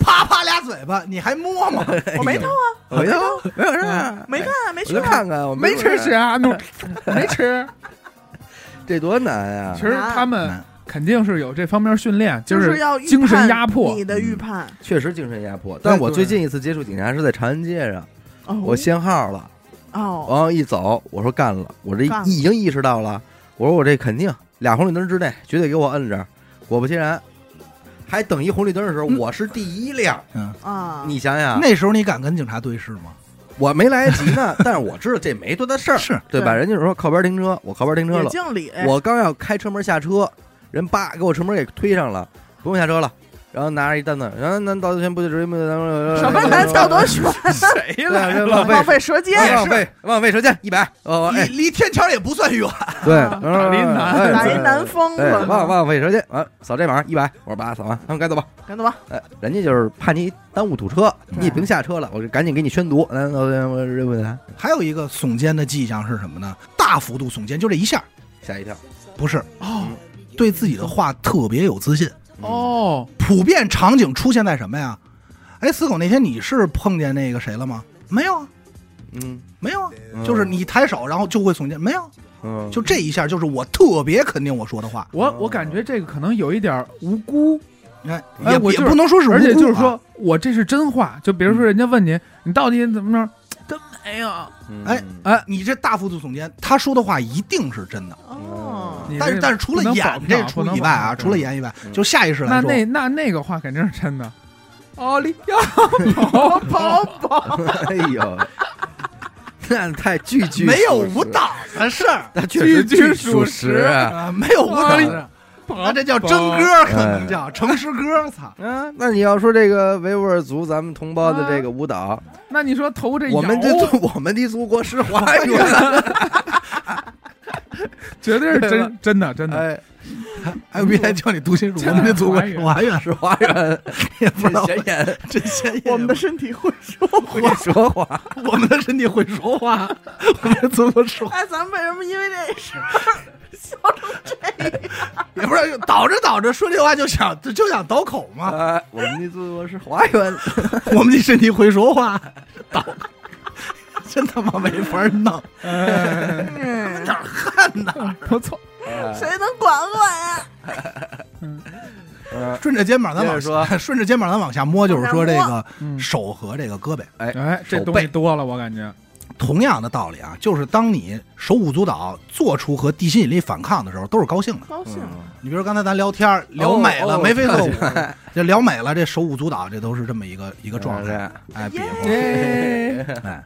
啪啪俩嘴巴，你还摸吗？我没偷啊，没有没有事儿，没看，没我就去啊，看看，我没吃事，虾，那没吃。这多难呀其！实他们肯定是有这方面训练，就是要精神压迫你的预判。确实精神压迫。但我最近一次接触警察是在长安街上，哦，我限号了，哦，然后一走，我说干了，我这干了已经意识到了，我说我这肯定俩红绿灯之内绝对给我摁着。果不其然，还等一红绿灯的时候，嗯我是第一辆。嗯，啊，你想想，那时候你敢跟警察对视吗？我没来得及呢，但是我知道这没多大事儿，是对吧？对人家说靠边停车，我靠边停车了，也敬礼，我刚要开车门下车，人叭给我车门给推上了，不用下车了。然后拿着一单子，然后咱道德权不对，什么什么？人道德权，谁了？浪费浪费舌尖，浪费浪费车间一百，哦哎。离离天桥也不算远，对，啊打一南哎打一南风哎，了，忘忘费舌尖啊，扫这码一百，我说把扫完，他们该走吧。赶走吧，哎，人家就是怕你耽误堵车，嗯你也别下车了，我就赶紧给你宣读。来，我我认为他还有一个耸肩的迹象是什么呢？大幅度耸肩，就这一下，吓一跳。不是哦。对自己的话特别有自信。哦，普遍场景出现在什么呀？哎，死狗，那天你是碰见那个谁了吗？没有啊，嗯，没有啊，嗯。就是你抬手，然后就会耸肩，没有，嗯，就这一下，就是我特别肯定我说的话，我我感觉这个可能有一点无辜，哎，也也不能说是无辜啊，而且就是说我这是真话，就比如说人家问你，你到底怎么着？真没有，嗯。哎哎，你这大幅度耸肩，他说的话一定是真的。但是但是除了演这出以外啊，除了演以外，嗯就下意识来说，那那那那个话肯定是真的。奥利奥跑跑跑，哎呦，那太句句没有舞蹈，的事儿那确实句句属属实没有舞蹈的那这叫真歌，可能叫诚实歌，操！嗯，那你要说这个维吾尔族咱们同胞的这个舞蹈，那你说头这我们摇的我们的祖国是花园，绝对是真真的真的。哎，还有别人叫你读心术，真我们的祖国是华远，是花园，也不显眼，真鲜艳。我们的身体会说会说话，我们的身体会说话，我们的祖国说。哎，咱们为什么因为这事儿也不是倒着倒着说这话就想就就想倒口嘛。啊，我们的祖国是花园。我们的身体会说话，倒，真他妈没法弄，嗯，哪儿看哪儿，不错，谁能管管呀？呃顺着肩膀咱往说，顺着肩膀咱往下摸，就是说这个嗯，手和这个胳膊，哎哎，这东西多了，我感觉，同样的道理啊，就是当你手舞足蹈做出和地心引力反抗的时候，都是高兴的。高兴，你比如刚才咱聊天聊美了，哦眉飞色舞哦，这聊美了，这手舞足蹈，这都是这么一个一个状态。哎，比耶。划，哎。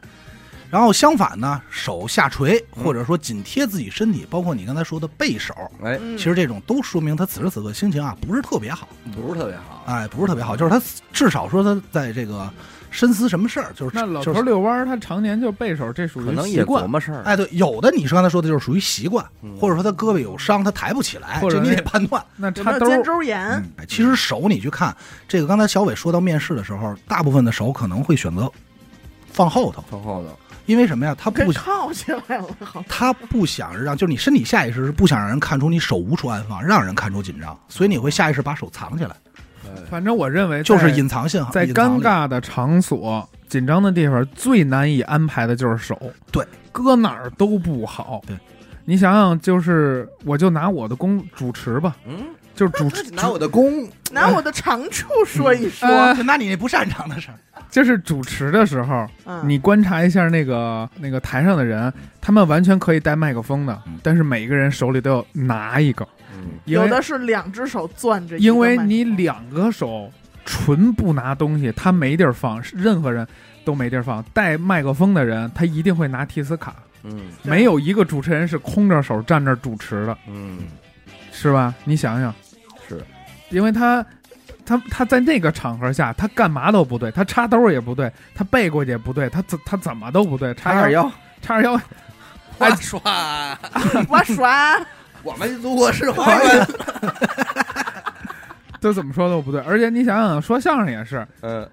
然后相反呢，手下垂或者说紧贴自己身体，包括你刚才说的背手，哎，嗯其实这种都说明他此时此刻心情啊不是特别好，不是特别好。哎，不是特别好，就是他至少说他在这个深思什么事儿，就是那老就是头遛弯儿，他常年就背手，这属可能也琢于习惯。磨事儿。哎，对，有的你是刚才说的就是属于习惯，嗯或者说他胳膊有伤，他抬不起来，这你或者那得判断。那有没有肩儿，周炎？其实手你去看这个，刚才小伟说到面试的时候，大部分的手可能会选择放后头，放后头，因为什么呀？他给不靠起来了，他不想让，就是你身体下意识是不想让人看出你手无处安放，让人看出紧张，所以你会下意识把手藏起来，反正我认为就是隐藏信号，在尴尬的场所、紧张的地方，最难以安排的就是手。对，搁哪儿都不好。对，你想想，就是我就拿我的工主持吧，嗯，就是主 持，拿我的功，拿我的长处说一说。呃就拿你那不擅长的事儿，就是主持的时候，嗯，你观察一下那个那个台上的人，他们完全可以带麦克风的嗯，但是每一个人手里都要拿一个，有的是两只手攥着因为你两个手纯不拿东西，他没地儿放，任何人都没地儿放。带麦克风的人，他一定会拿提词卡，嗯没有一个主持人是空着手站那儿主持的，嗯，是吧？你想想，是因为他。他他在那个场合下，他干嘛都不对，他插兜也不对，他背过去也不对，他怎他怎么都不对，叉二，腰，叉二腰，我刷，我耍，我们祖国是花园。都怎么说都不对。而且你想想，说相声也是，呃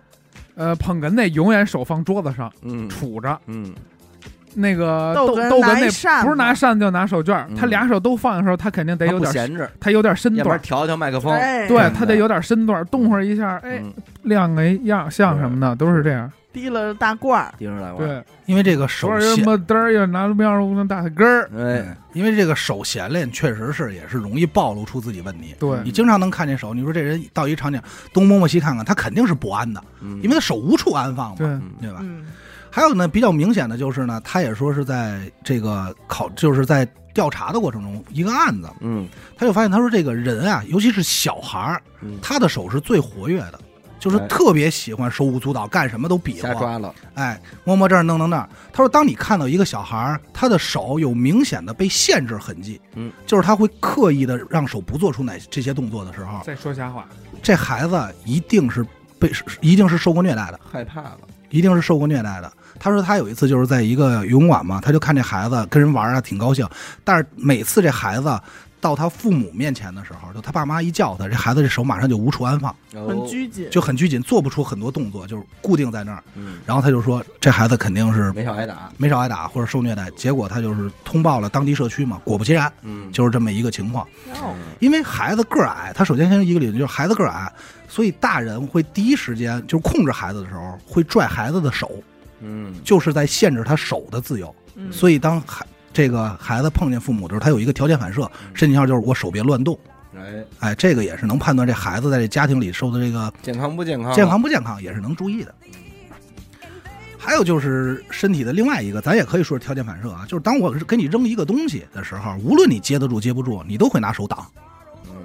呃，捧哏那永远手放桌子上嗯杵着，嗯那个逗哏逗逗哏那不是拿扇子就拿手绢他俩手都放的时候，他肯定得有点闲着，他有点身段调调麦克风。哎，对嗯他得有点身段，动会儿一下，哎，嗯，亮个样像什么的都是这样。提了大褂儿，盯着来玩。对，因为这个手说什闲，么嘚儿又拿面儿那大根儿，哎，因为这个手闲练确实是也是容易暴露出自己问题。对你经常能看见手，你说这人到一场景东摸摸西看看，他肯定是不安的，嗯因为他手无处安放嘛，对，嗯对吧？嗯，还有呢，比较明显的就是呢，他也说是在这个考，就是在调查的过程中，一个案子，嗯他就发现他说这个人啊，尤其是小孩儿，嗯，他的手是最活跃的，就是哎特别喜欢手舞足蹈，干什么都比划，瞎抓了。哎，摸摸这儿，弄弄那儿。他说，当你看到一个小孩儿，他的手有明显的被限制痕迹，嗯，就是他会刻意的让手不做出哪这些动作的时候，在说瞎话。这孩子一定是被一定是受过虐待的。害怕了，一定是受过虐待的。他说他有一次就是在一个游泳馆嘛，他就看这孩子跟人玩啊，挺高兴。但是每次这孩子到他父母面前的时候，就他爸妈一叫他，这孩子这手马上就无处安放，很拘谨，就很拘谨，做不出很多动作，就是固定在那儿。嗯，然后他就说这孩子肯定是没少挨打。没少挨打或者受虐待，结果他就是通报了当地社区嘛。果不其然，嗯，就是这么一个情况。哦因为孩子个儿矮，他首先先一个理论就是孩子个儿矮，所以大人会第一时间就是控制孩子的时候会拽孩子的手。嗯就是在限制他手的自由。嗯所以当孩这个孩子碰见父母的时候，他有一个条件反射，身体上就是我手别乱动。哎，哎，这个也是能判断这孩子在这家庭里受的这个健康不健康？健康不健康，也是能注意的。还有就是身体的另外一个，咱也可以说是条件反射啊，就是当我是给你扔一个东西的时候，无论你接得住接不住，你都会拿手挡嗯，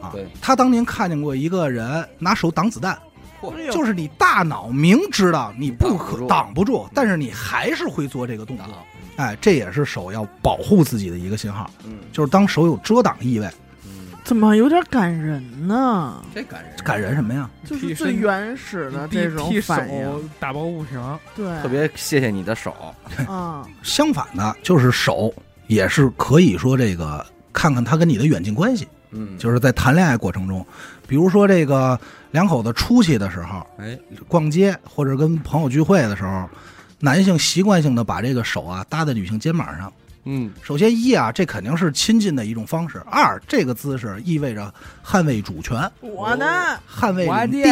啊。他当年看见过一个人拿手挡子弹，就是你大脑明知道你不可挡不住，但是你还是会做这个动作。哎，这也是手要保护自己的一个信号，嗯就是当手有遮挡意味，嗯，怎么有点感人呢？这感人，感人什么呀？就是最原始的这种替手反应，打抱不平，对，特别谢谢你的手。嗯，相反的，就是手也是可以说这个看看他跟你的远近关系，嗯，就是在谈恋爱过程中，比如说这个两口子出去的时候，哎，逛街或者跟朋友聚会的时候，男性习惯性的把这个手啊搭在女性肩膀上，嗯。首先一啊，这肯定是亲近的一种方式；二，这个姿势意味着捍卫主权、我呢，捍卫地。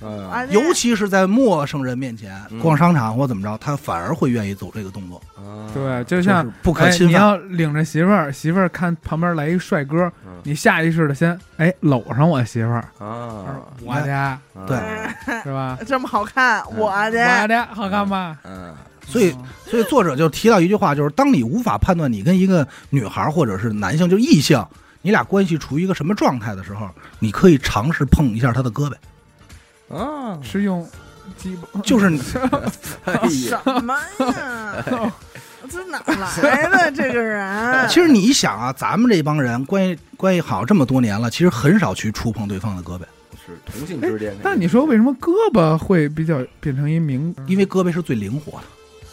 嗯。尤其是在陌生人面前嗯。逛商场或怎么着，他反而会愿意走这个动作，啊对，就就像是不可哎，侵犯。你要领着媳妇儿，媳妇儿看旁边来一帅哥，嗯。你下意识的先哎搂上我媳妇儿，啊，我的。对。是吧？这么好看，我我的，的好看吧？嗯所以，嗯所以作者就提到一句话，就是当你无法判断你跟一个女孩或者是男性，就异性，你俩关系处于一个什么状态的时候，你可以尝试碰一下他的胳膊，啊，是用鸡巴，就是你什么呀？这哪来的这个人？其实你一想啊，咱们这帮人关系关系好这么多年了，其实很少去触碰对方的胳膊，是同性之间。那你说为什么胳膊会比较变成一名？因为胳膊是最灵活的，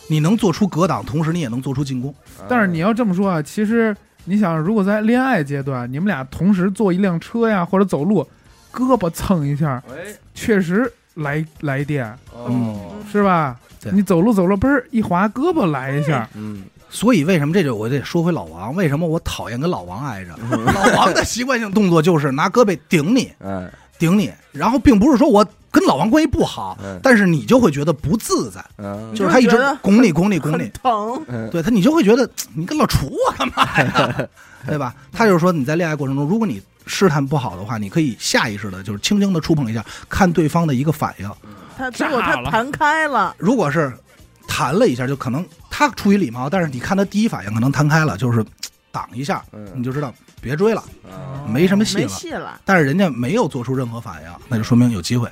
你能做出格挡，同时你也能做出进攻。但是你要这么说啊，其实你想，如果在恋爱阶段，你们俩同时坐一辆车呀，或者走路，胳膊蹭一下，哎，确实来来电，哦，是吧？你走路走路，嘣儿一滑，胳膊来一下，嗯，所以为什么这就我得说回老王？为什么我讨厌跟老王挨着？老王的习惯性动作就是拿胳膊顶你，哎，顶你，然后并不是说我跟老王关系不好，嗯但是你就会觉得不自在，嗯，就是他一直拱你拱你拱你，对他你就会觉得你跟老杵我干嘛呀？对吧？他就是说你在恋爱过程中，如果你试探不好的话，你可以下意识的就是轻轻的触碰一下，看对方的一个反应。他结果他弹开了，如果是弹了一下，就可能他出于礼貌，但是你看他第一反应可能弹开了，就是挡一下，你嗯，就知道别追了，啊没什么戏了。戏了。但是人家没有做出任何反应，那就说明有机会。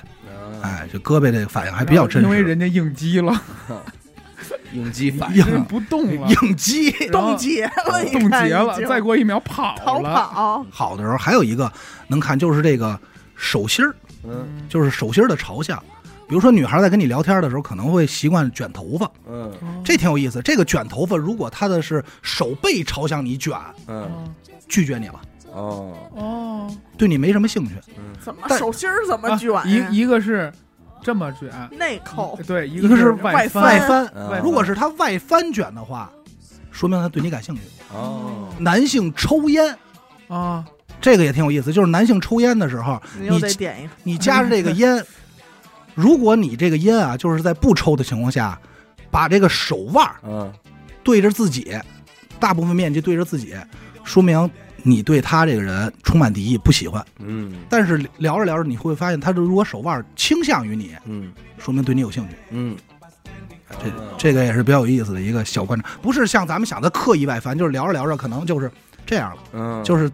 哎，哎，这胳膊这个反应还比较真实。因为人家应激了，应激反应不动了，应激。冻结了，冻结了再过一秒跑逃了，跑，好的时候还有一个能看，就是这个手心儿，嗯就是手心儿的朝向。比如说，女孩在跟你聊天的时候，可能会习惯卷头发，嗯这挺有意思。这个卷头发，如果她的是手背朝向你卷，嗯，拒绝你了，哦，哦，对你没什么兴趣。怎么但手心儿怎么啊卷呀？一一个是这么卷，内扣，对，一一个是外外翻，外翻，嗯如果是他外翻卷的话，说明他对你感兴趣。哦，男性抽烟，啊，这个也挺有意思，就是男性抽烟的时候，你又得点一个，你夹着这个烟，如果你这个烟啊，就是在不抽的情况下，把这个手腕儿嗯。对着自己，大部分面积对着自己，说明你对他这个人充满敌意，不喜欢。嗯。但是聊着聊着，你会发现，他如果手腕倾向于你，嗯。说明对你有兴趣。嗯，这这个也是比较有意思的一个小观察，不是像咱们想的刻意外翻，就是聊着聊着可能就是这样了，嗯，就是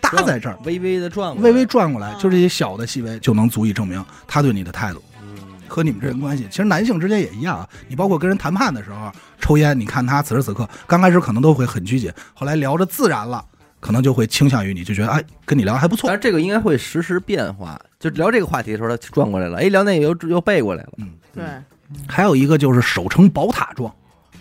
搭在这儿，微微的转过来，微微转过来，就这些小的细微就能足以证明他对你的态度。嗯。和你们这人关系。其实男性之间也一样啊，你包括跟人谈判的时候抽烟，你看他此时此刻刚开始可能都会很拘谨，后来聊着自然了，可能就会倾向于你，就觉得哎跟你聊得还不错。但。是这个应该会实时变化，就聊这个话题的时候，他转过来了，哎，聊那个又又背过来了，嗯，对，还有一个就是手成宝塔状，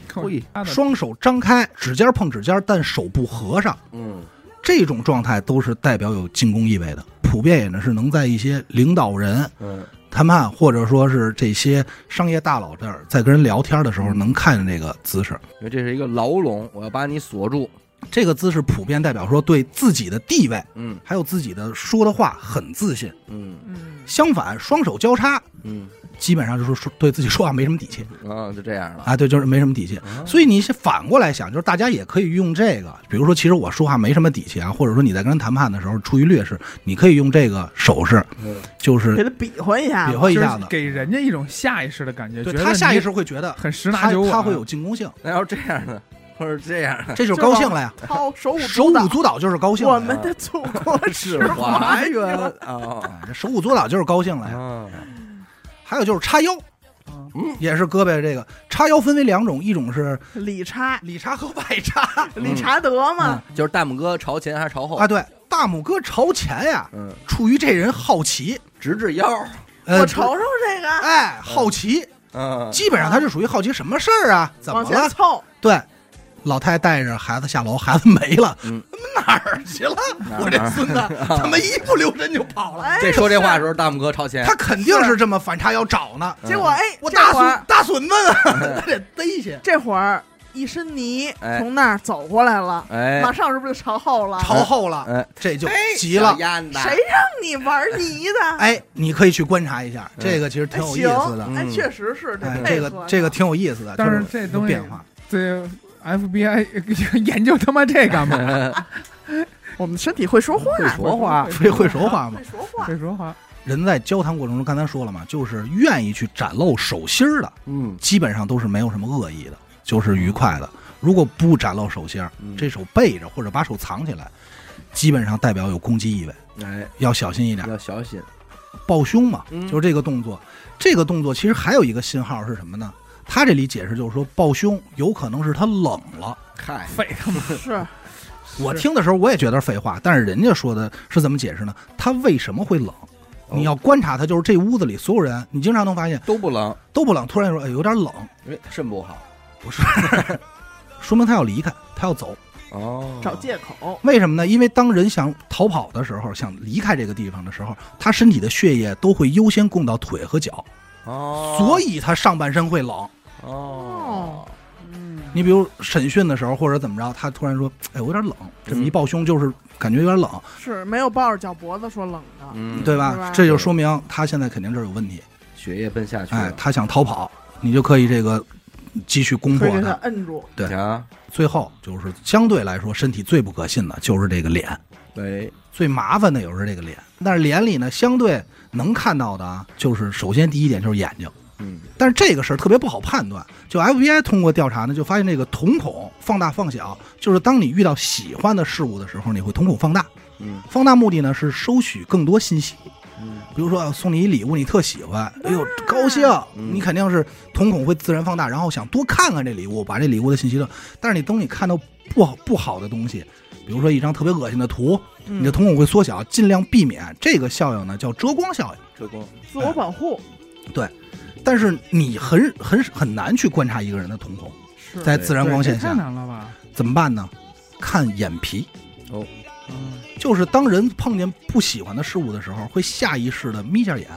可以双手张开，指尖碰指尖，但手不合上。嗯。这种状态都是代表有进攻意味的，普遍也呢是能在一些领导人嗯。谈判或者说是这些商业大佬这儿在跟人聊天的时候能看见这个姿势。因为这是一个牢笼，我要把你锁住，这个姿势普遍代表说对自己的地位嗯。还有自己的说的话很自信。嗯。嗯，相反，双手交叉，嗯。基本上就是说对自己说话没什么底气。啊，就这样了，啊，对，就是没什么底气。啊。所以你反过来想，就是大家也可以用这个，比如说，其实我说话没什么底气啊，或者说你在跟人谈判的时候出于劣势，你可以用这个手势，嗯。就是给他比划一下比划一下子，给人家一种下意识的感觉，对觉他下意识会觉得很十拿九稳，他会有进攻性，那要这样的，或者这样的，这就是高兴了呀。掏手舞手足蹈舞足蹈就是高兴了，我们的祖国 是华园啊 哎这手舞足蹈就是高兴了呀。啊，还有就是叉腰，嗯也是胳膊这个叉腰分为两种，一种是里叉里叉和外叉 理查德嘛，就是大拇哥朝前还是朝后啊，？对，大拇哥朝前呀，嗯，出于这人好奇，直至腰，呃我瞅瞅这个，哎，好奇，嗯，基本上他是属于好奇什么事儿啊？怎么了？凑，对，老太带着孩子下楼，孩子没了，嗯哪儿去了？我这孙子 他妈一不留神就跑了。哎，这说这话的时候，大拇哥朝前他，肯定是这么反差要找呢。结果哎，我大孙大孙子呢，他得逮去。这会儿一身泥哎从那儿走过来了，哎马上是不是就朝后了？朝后了，哎，这就急了。谁让你玩泥的？哎，你可以去观察一下，嗯这个其实挺哎有意思的。哎，嗯确实是这个这个挺有意思的，但是这东西变化。这 FBI 研究他妈这干嘛？我们身体会说话，会说话会会说话吗会？说话。会说话，人在交谈过程中，刚才说了嘛，就是愿意去展露手心儿的，嗯，基本上都是没有什么恶意的，就是愉快的。如果不展露手心这手背着或者把手藏起来，基本上代表有攻击意味，哎，要小心一点。要小心，抱胸嘛，嗯就是这个动作。这个动作其实还有一个信号是什么呢？他这里解释就是说，抱胸有可能是他冷了。嗨，废他妈是我听的时候我也觉得是废话，但是人家说的是怎么解释呢？他为什么会冷？哦你要观察他，就是这屋子里所有人，你经常能发现都不冷，都不冷，突然说哎有点冷，哎，肾不好不是，说明他要离开，他要走。哦，找借口。为什么呢？因为当人想逃跑的时候，想离开这个地方的时候，他身体的血液都会优先供到腿和脚，哦，所以他上半身会冷。哦，嗯，你比如审讯的时候，或者怎么着，他突然说：“哎，我有点冷。”这么一抱胸，就是感觉有点冷，是没有抱着脚脖子说冷的，嗯，对吧？吧这就说明他现在肯定这儿有问题。血液奔下去了，，哎他想逃跑，你就可以这个继续攻破他他。摁住。对瞧，最后就是相对来说，身体最不可信的就是这个脸，对，最麻烦的也是这个脸。但是脸里呢，相对能看到的啊，就是首先第一点就是眼睛。嗯，但是这个事儿特别不好判断。就 FBI 通过调查呢，就发现这个瞳孔放大放小，就是当你遇到喜欢的事物的时候，你会瞳孔放大。嗯。放大目的呢是收取更多信息，嗯，比如说啊送你一礼物，你特喜欢，哎呦高兴，嗯。你肯定是瞳孔会自然放大，然后想多看看这礼物，把这礼物的信息的。但是你等你看到不好不好的东西，比如说一张特别恶心的图，你的嗯，瞳孔会缩小，尽量避免这个效应呢叫遮光效应。遮光，自我保护但是你很很很难去观察一个人的瞳孔，在自然光线下。太下难了吧？怎么办呢？看眼皮，哦，嗯，就是当人碰见不喜欢的事物的时候，会下意识的眯下眼，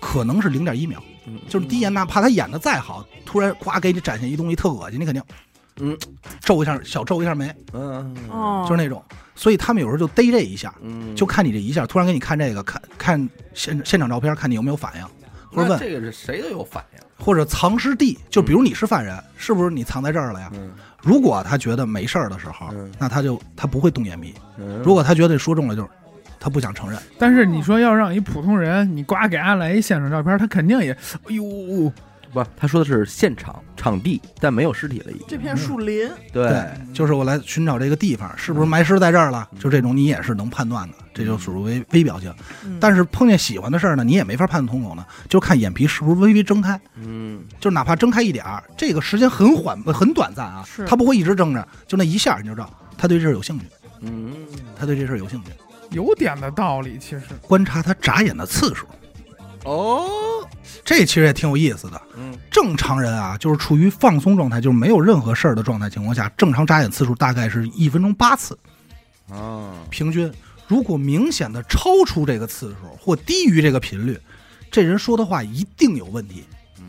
可能是零点一秒，嗯，就是第一眼，哪怕他演的再好，突然咵给你展现一东西特恶心，你肯定嗯。皱一下，小皱一下眉，嗯，哦，就是那种。所以他们有时候就逮这一下，嗯，就看你这一下，突然给你看这个，看看现现场照片，看你有没有反应，或者问，这个是谁都有反应，或者藏尸地，就比如你是犯人，是不是你藏在这儿了呀？嗯如果他觉得没事儿的时候嗯，那他就他不会动眼皮；嗯，如果他觉得说中了，就是他不想承认。但是你说要让一普通人，你呱给阿来一现场照片，他肯定也，哎呦，不，他说的是现场场地，但没有尸体了已经，这片树林，对，就是我来寻找这个地方，是不是埋尸在这儿了？就这种你也是能判断的，这就属于微微表情。嗯。但是碰见喜欢的事儿呢，你也没法判断瞳孔呢，就看眼皮是不是微微睁开，嗯。就哪怕睁开一点儿，这个时间很缓很短暂啊是，他不会一直睁着，就那一下你就知道他对这事儿有兴趣，嗯，他对这事儿有兴趣。有点的道理，其实。观察他眨眼的次数，哦，这其实也挺有意思的。嗯正常人啊，就是处于放松状态，就是没有任何事儿的状态情况下，正常眨眼次数大概是一分钟八次，啊，平均。如果明显的超出这个次数或低于这个频率，这人说的话一定有问题。嗯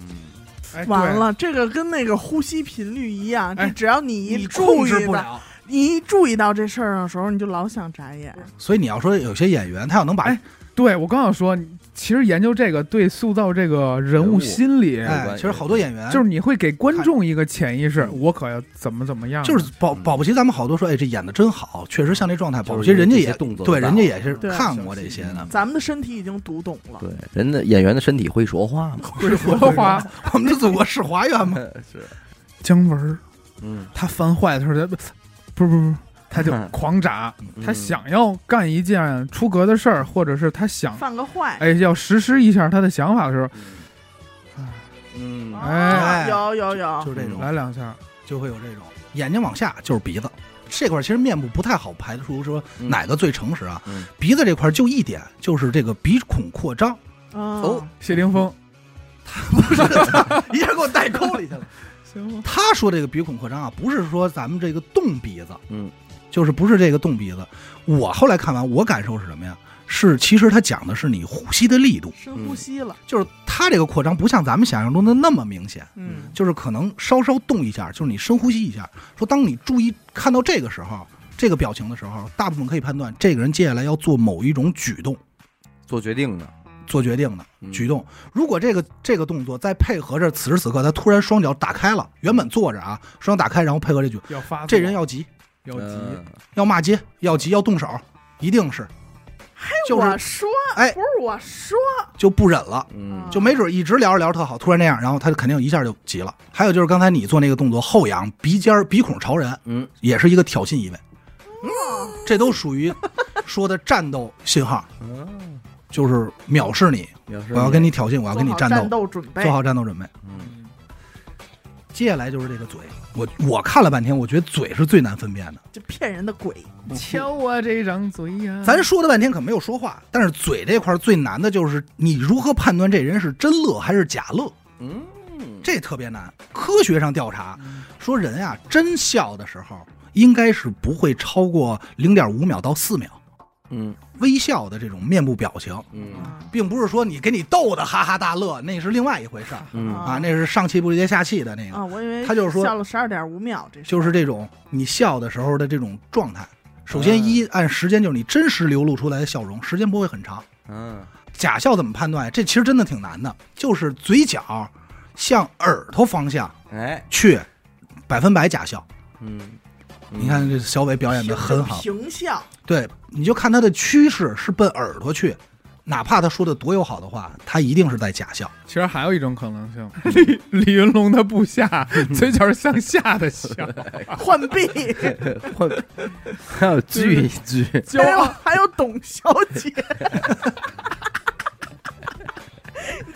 哎，完了，这个跟那个呼吸频率一样，哎这只要你一你注控意不了，你一注意到这事儿的时候，你就老想眨眼。所以你要说有些演员他要能把哎对我刚想说，其实研究这个对塑造这个人物心理，哎，其实好多演员就是你会给观众一个潜意识，我可要怎么怎么样，就是保保不齐，咱们好多说，哎，这演的真好，确实像这状态。保不齐人家也动作对，人家也是看过这些的。咱们的身体已经读懂了，对，人的演员的身体会说话吗，会说话。我们的祖国是华园吗？是，姜文儿嗯，他犯坏的时候，他不不不不，他就狂眨，嗯他想要干一件出格的事儿，或者是他想犯个坏。哎要实施一下他的想法的时候，嗯，啊哎有有有，就是这种，来两下，就会有这种。眼睛往下就是鼻子，这块其实面部不太好排除说嗯哪个最诚实啊。嗯鼻子这块就一点，就是这个鼻孔扩张。哦，谢霆锋，一下给我带沟里去了。行吗？他说这个鼻孔扩张啊，不是说咱们这个动鼻子，嗯就是不是这个动鼻子。我后来看完，我感受是什么呀？是其实他讲的是你呼吸的力度，深呼吸了，就是它这个扩张不像咱们想象中的那么明显，嗯，就是可能稍稍动一下，就是你深呼吸一下。说当你注意看到这个时候，这个表情的时候，大部分可以判断这个人接下来要做某一种举动，做决定的，做决定的嗯举动。如果这个这个动作再配合着此时此刻他突然双脚打开了，原本坐着啊，双脚打开，然后配合这句，要发这人要急，要急，嗯要骂街，要急，要动手，一定是就是我说，哎不是我说，就不忍了。嗯就没准一直聊着聊着特好，突然那样，然后他就肯定一下就急了。还有就是刚才你做那个动作，后仰鼻尖儿鼻孔朝人，嗯，也是一个挑衅意味，这都属于说的战斗信号，嗯，就是藐视你，表示我要跟你挑衅，我要跟你战做好战斗，斗准备，做好战斗准备。嗯接下来就是这个嘴，我我看了半天，我觉得嘴是最难分辨的。这骗人的鬼，瞧我这张嘴呀！咱说了半天可没有说话，但是嘴这块儿最难的就是你如何判断这人是真乐还是假乐，嗯，这特别难。科学上调查说，人啊真笑的时候应该是不会超过零点五秒到四秒，嗯微笑的这种面部表情，嗯并不是说你给你逗的哈哈大乐，那是另外一回事儿嗯啊，那是上气不接下气的那个。啊，我以为他就是说笑了十二点五秒，这就是这种你笑的时候的这种状态。首先，一按时间就是你真实流露出来的笑容，时间不会很长。嗯假笑怎么判断？这其实真的挺难的，就是嘴角向耳朵方向哎去，百分百假笑。嗯，你看这小伟表演的很好，形象，对，你就看他的趋势是奔耳朵去，哪怕他说的多友好的话，他一定是在假笑。其实还有一种可能性，李李云龙的部下 嘴角向下的笑，浣碧，或还有聚一聚，还有。还有董小姐，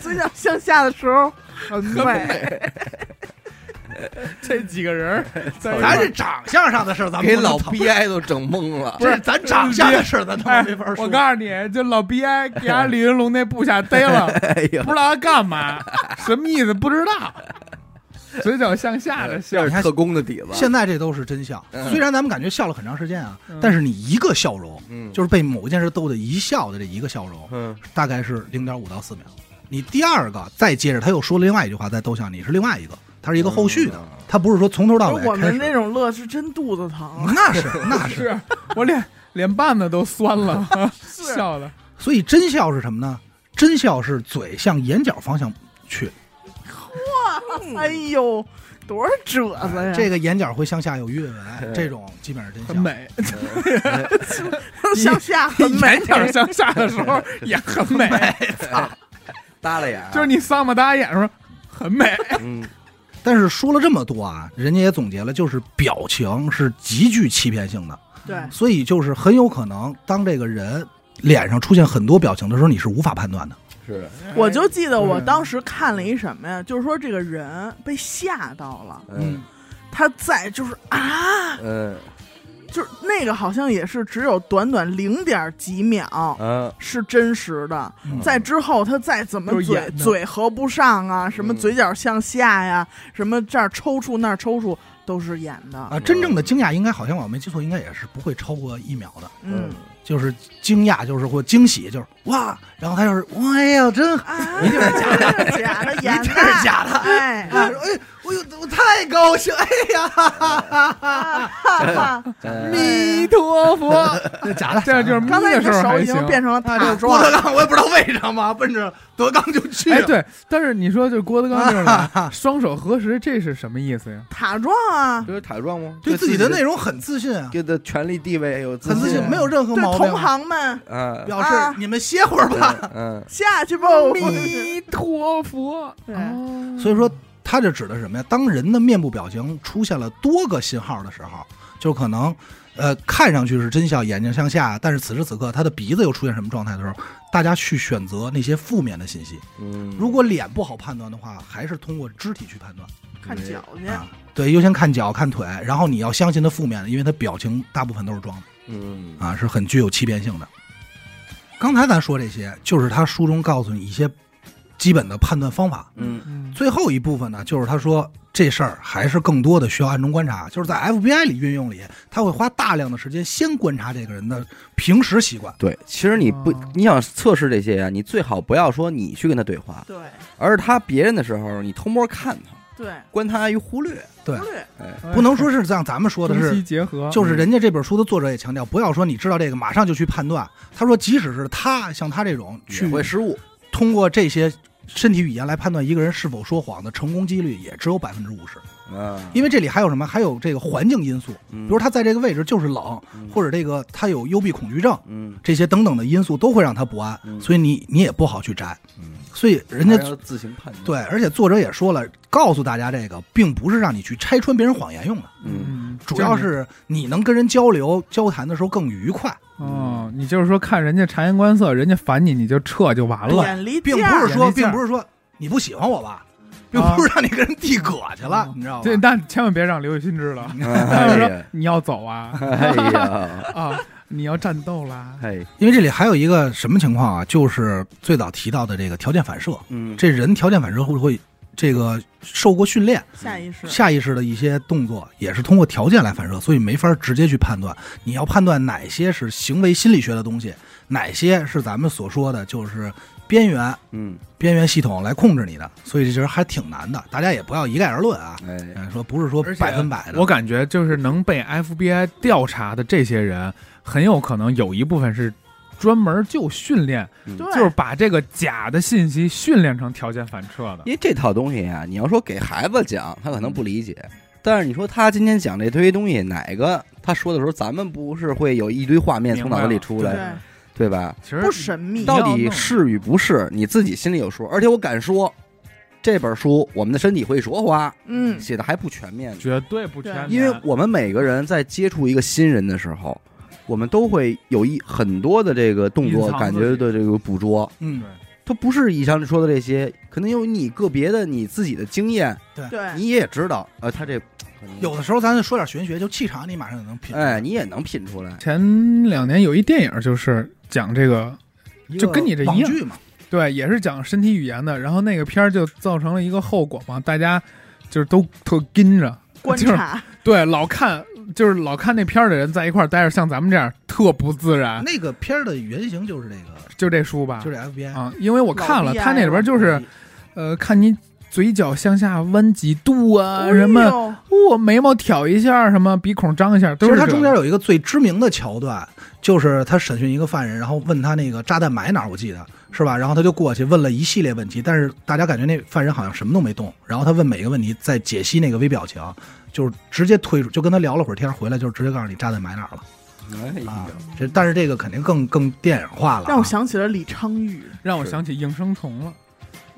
嘴角向下的时候很美，这几个人咱儿。是长相上的事儿，咱们给老 BI 都整懵了。不是咱长相的事儿，咱他妈哎没法说。我告诉你，就老 BI 给俺李云龙那部下逮了，哎呀不知道他干嘛，什么意思不知道，嘴角向下的笑，是特工的底子。现在这都是真相，嗯。虽然咱们感觉笑了很长时间啊嗯，但是你一个笑容，嗯。就是被某件事逗的一笑的这一个笑容，嗯。大概是零点五到四秒。你第二个再接着，他又说了另外一句话，再逗笑你是另外一个，它是一个后续的嗯，他不是说从头到尾我。们那种乐是真肚子疼，那是那是，我脸脸瓣子都酸了，是笑的。所以真笑是什么呢？真笑是嘴向眼角方向去，哇哎呦，多少褶子呀！这个眼角会向下有韵纹，这种基本上真笑。很美，向下很美眼，角向下的时候也很美，耷拉眼，就是你丧不搭眼的时候很美。嗯但是说了这么多啊，人家也总结了，就是表情是极具欺骗性的，对，所以就是很有可能，当这个人脸上出现很多表情的时候，你是无法判断的。是。我就记得我嗯当时看了一什么呀，就是说这个人被吓到了，嗯。他在就是啊，嗯就是那个好像也是只有短短零点几秒嗯。是真实的，嗯。在之后他再怎么嘴嘴合不上啊，什么嗯嘴角向下呀，什么这儿抽搐那儿抽搐，都是演的。啊，真正的惊讶应该好像我没记错，应该也是不会超过一秒的。嗯，就是惊讶，就是或惊喜，就是哇，然后他就是哎呀，真一定是假的，的，假的，演的，一定是假的？哎，啊，哎，我有我太高兴，哎呀，哈哈哈哈哈哈嗯弥陀佛，这假的，这样就是眯刚才的时候你的手已经。变成了塔啊这郭德，纲，我也不知道为什么奔着德纲就去哎，了。对，但是你说就郭德纲这种 双手合十，这是什么意思呀？塔状啊，这是塔状吗？对自己的内容很自信啊，对的权力地位有很自信，啊没有任何对毛病同。行们啊，表示啊你们歇会儿吧。嗯下去吧。弥陀佛。所以说，他这指的是什么呀？当人的面部表情出现了多个信号的时候，就可能，呃，看上去是真笑，眼睛向下，但是此时此刻他的鼻子又出现什么状态的时候，大家去选择那些负面的信息。嗯，如果脸不好判断的话，还是通过肢体去判断看脚去，啊。对，优先看脚、看腿，然后你要相信他负面的，因为他表情大部分都是装的嗯啊，是很具有欺骗性的。刚才咱说这些，就是他书中告诉你一些基本的判断方法。嗯嗯最后一部分呢，就是他说这事儿还是更多的需要暗中观察，就是在 FBI 里运用里，他会花大量的时间先观察这个人的平时习惯。对，其实你不哦，你想测试这些啊，你最好不要说你去跟他对话，对而是他别人的时候，你偷摸看他，对，观他于忽略。对忽略哎，不能说是像咱们说的是，结合，就是人家这本书的作者也强调，不要说你知道这个马上就去判断。他说，即使是他像他这种也去会失误。通过这些身体语言来判断一个人是否说谎的成功几率也只有百分之五十，嗯，因为这里还有什么？还有这个环境因素，比比如他在这个位置就是冷，或者这个他有幽闭恐惧症，嗯。这些等等的因素都会让他不安，嗯。所以你你也不好去摘。嗯，所以人家自行判断。对，而且作者也说了，告诉大家这个并不是让你去拆穿别人谎言用的，嗯，嗯，主要是你能跟人交流交谈的时候更愉快，哦，你就是说看人家察言观色，人家烦你你就撤就完了。并不是说并不是说你不喜欢我吧，并啊不是让你跟人递葛去了，你知道吗？对但千万别让刘雨欣知道，他哎就说，你要走啊哎呀，啊，你要战斗啦。哎，因为这里还有一个什么情况啊？就是最早提到的这个条件反射，嗯，这人条件反射会不会这个受过训练，下意识，下意识的一些动作也是通过条件来反射，所以没法直接去判断。你要判断哪些是行为心理学的东西，哪些是咱们所说的就是边缘嗯，边缘系统来控制你的，所以这其实还挺难的。大家也不要一概而论啊，哎，嗯说不是说百分百的。我感觉就是能被 FBI 调查的这些人，很有可能有一部分是专门就训练，嗯，就是把这个假的信息训练成条件反射的。因为这套东西啊，你要说给孩子讲，他可能不理解。但是你说他今天讲这堆东西，哪个他说的时候，咱们不是会有一堆画面从脑子里出来，对吧？其实不神秘，到底是与不是，你自己心里有数。而且我敢说，这本书《我们的身体会说话》嗯，写的还不全面呢，绝对不全面，因为我们每个人在接触一个新人的时候，我们都会有一很多的这个动作感觉的这个捕捉，嗯，它不是以上说的这些，可能有你个别的你自己的经验，对，你也知道，呃，他这有的时候咱就说点玄学，就气场你马上就能品出来。哎，你也能品出来。前两年有一电影就是讲这个，就跟你这一样。剧嘛，对，也是讲身体语言的。然后那个片儿就造成了一个后果嘛，大家就是都特跟着，就是观察，对，老看就是老看那片儿的人在一块儿待着，像咱们这样特不自然。那个片儿的原型就是这个，就这书吧，就这 FBI。啊，因为我看了，他那里边就是呃，看你嘴角向下弯几度啊，哎什么呦。我眉毛挑一下，什么鼻孔张一下，都是这其实他中间有一个最知名的桥段，就是他审讯一个犯人，然后问他那个炸弹埋哪儿，我记得是吧？然后他就过去问了一系列问题，但是大家感觉那犯人好像什么都没动，然后他问每个问题再解析那个微表情，就是直接推出，就跟他聊了会儿天，回来就是直接告诉你炸弹埋哪儿了哎呀啊。这但是这个肯定更更电影化了啊，让我想起了李昌钰，让我想起应声虫了。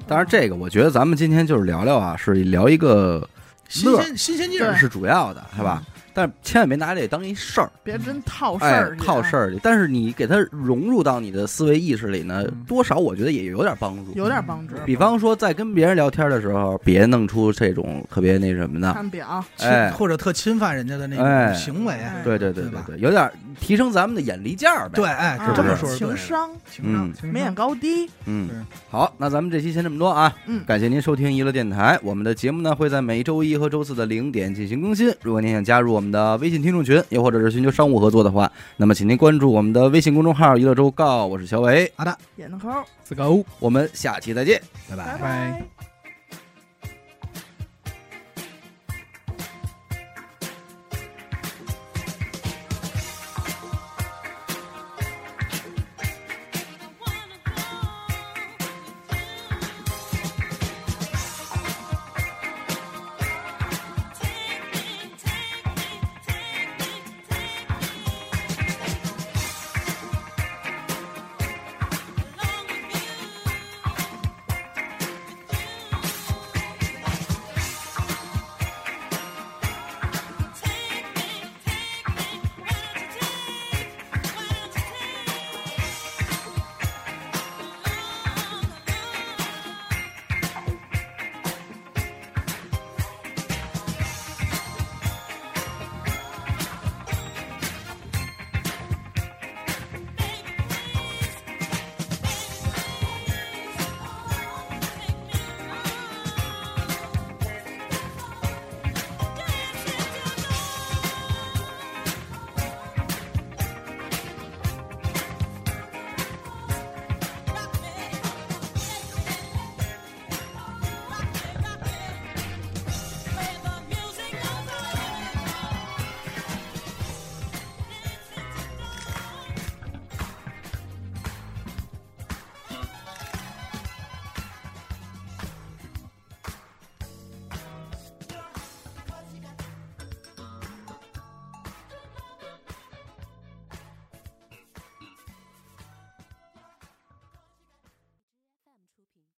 当然，这个我觉得咱们今天就是聊聊啊，是聊一个新鲜新鲜劲儿是主要的，是吧？但是千万别拿这当一事儿，别真套事哎儿，去，套事儿去。但是你给它融入到你的思维意识里呢嗯，多少我觉得也有点帮助。有点帮助。比方说，在跟别人聊天的时候，别弄出这种特别那什么的，看表，哎。或者特侵犯人家的那哎。种行为，哎。对对对对对对，有点提升咱们的眼力劲儿呗。对，，哎，这么说情商、情商嗯。眉眼高低，嗯，好，那咱们这期先这么多啊。嗯。感谢您收听娱乐电台，我们的节目呢会在每周一和周四的零点进行更新。如果您想加入我们的微信听众群，又或者是寻求商务合作的话，那么请您关注我们的微信公众号“娱乐周告”，我是小伟，好的，眼头，自个欧。我们下期再见，拜拜拜拜拜。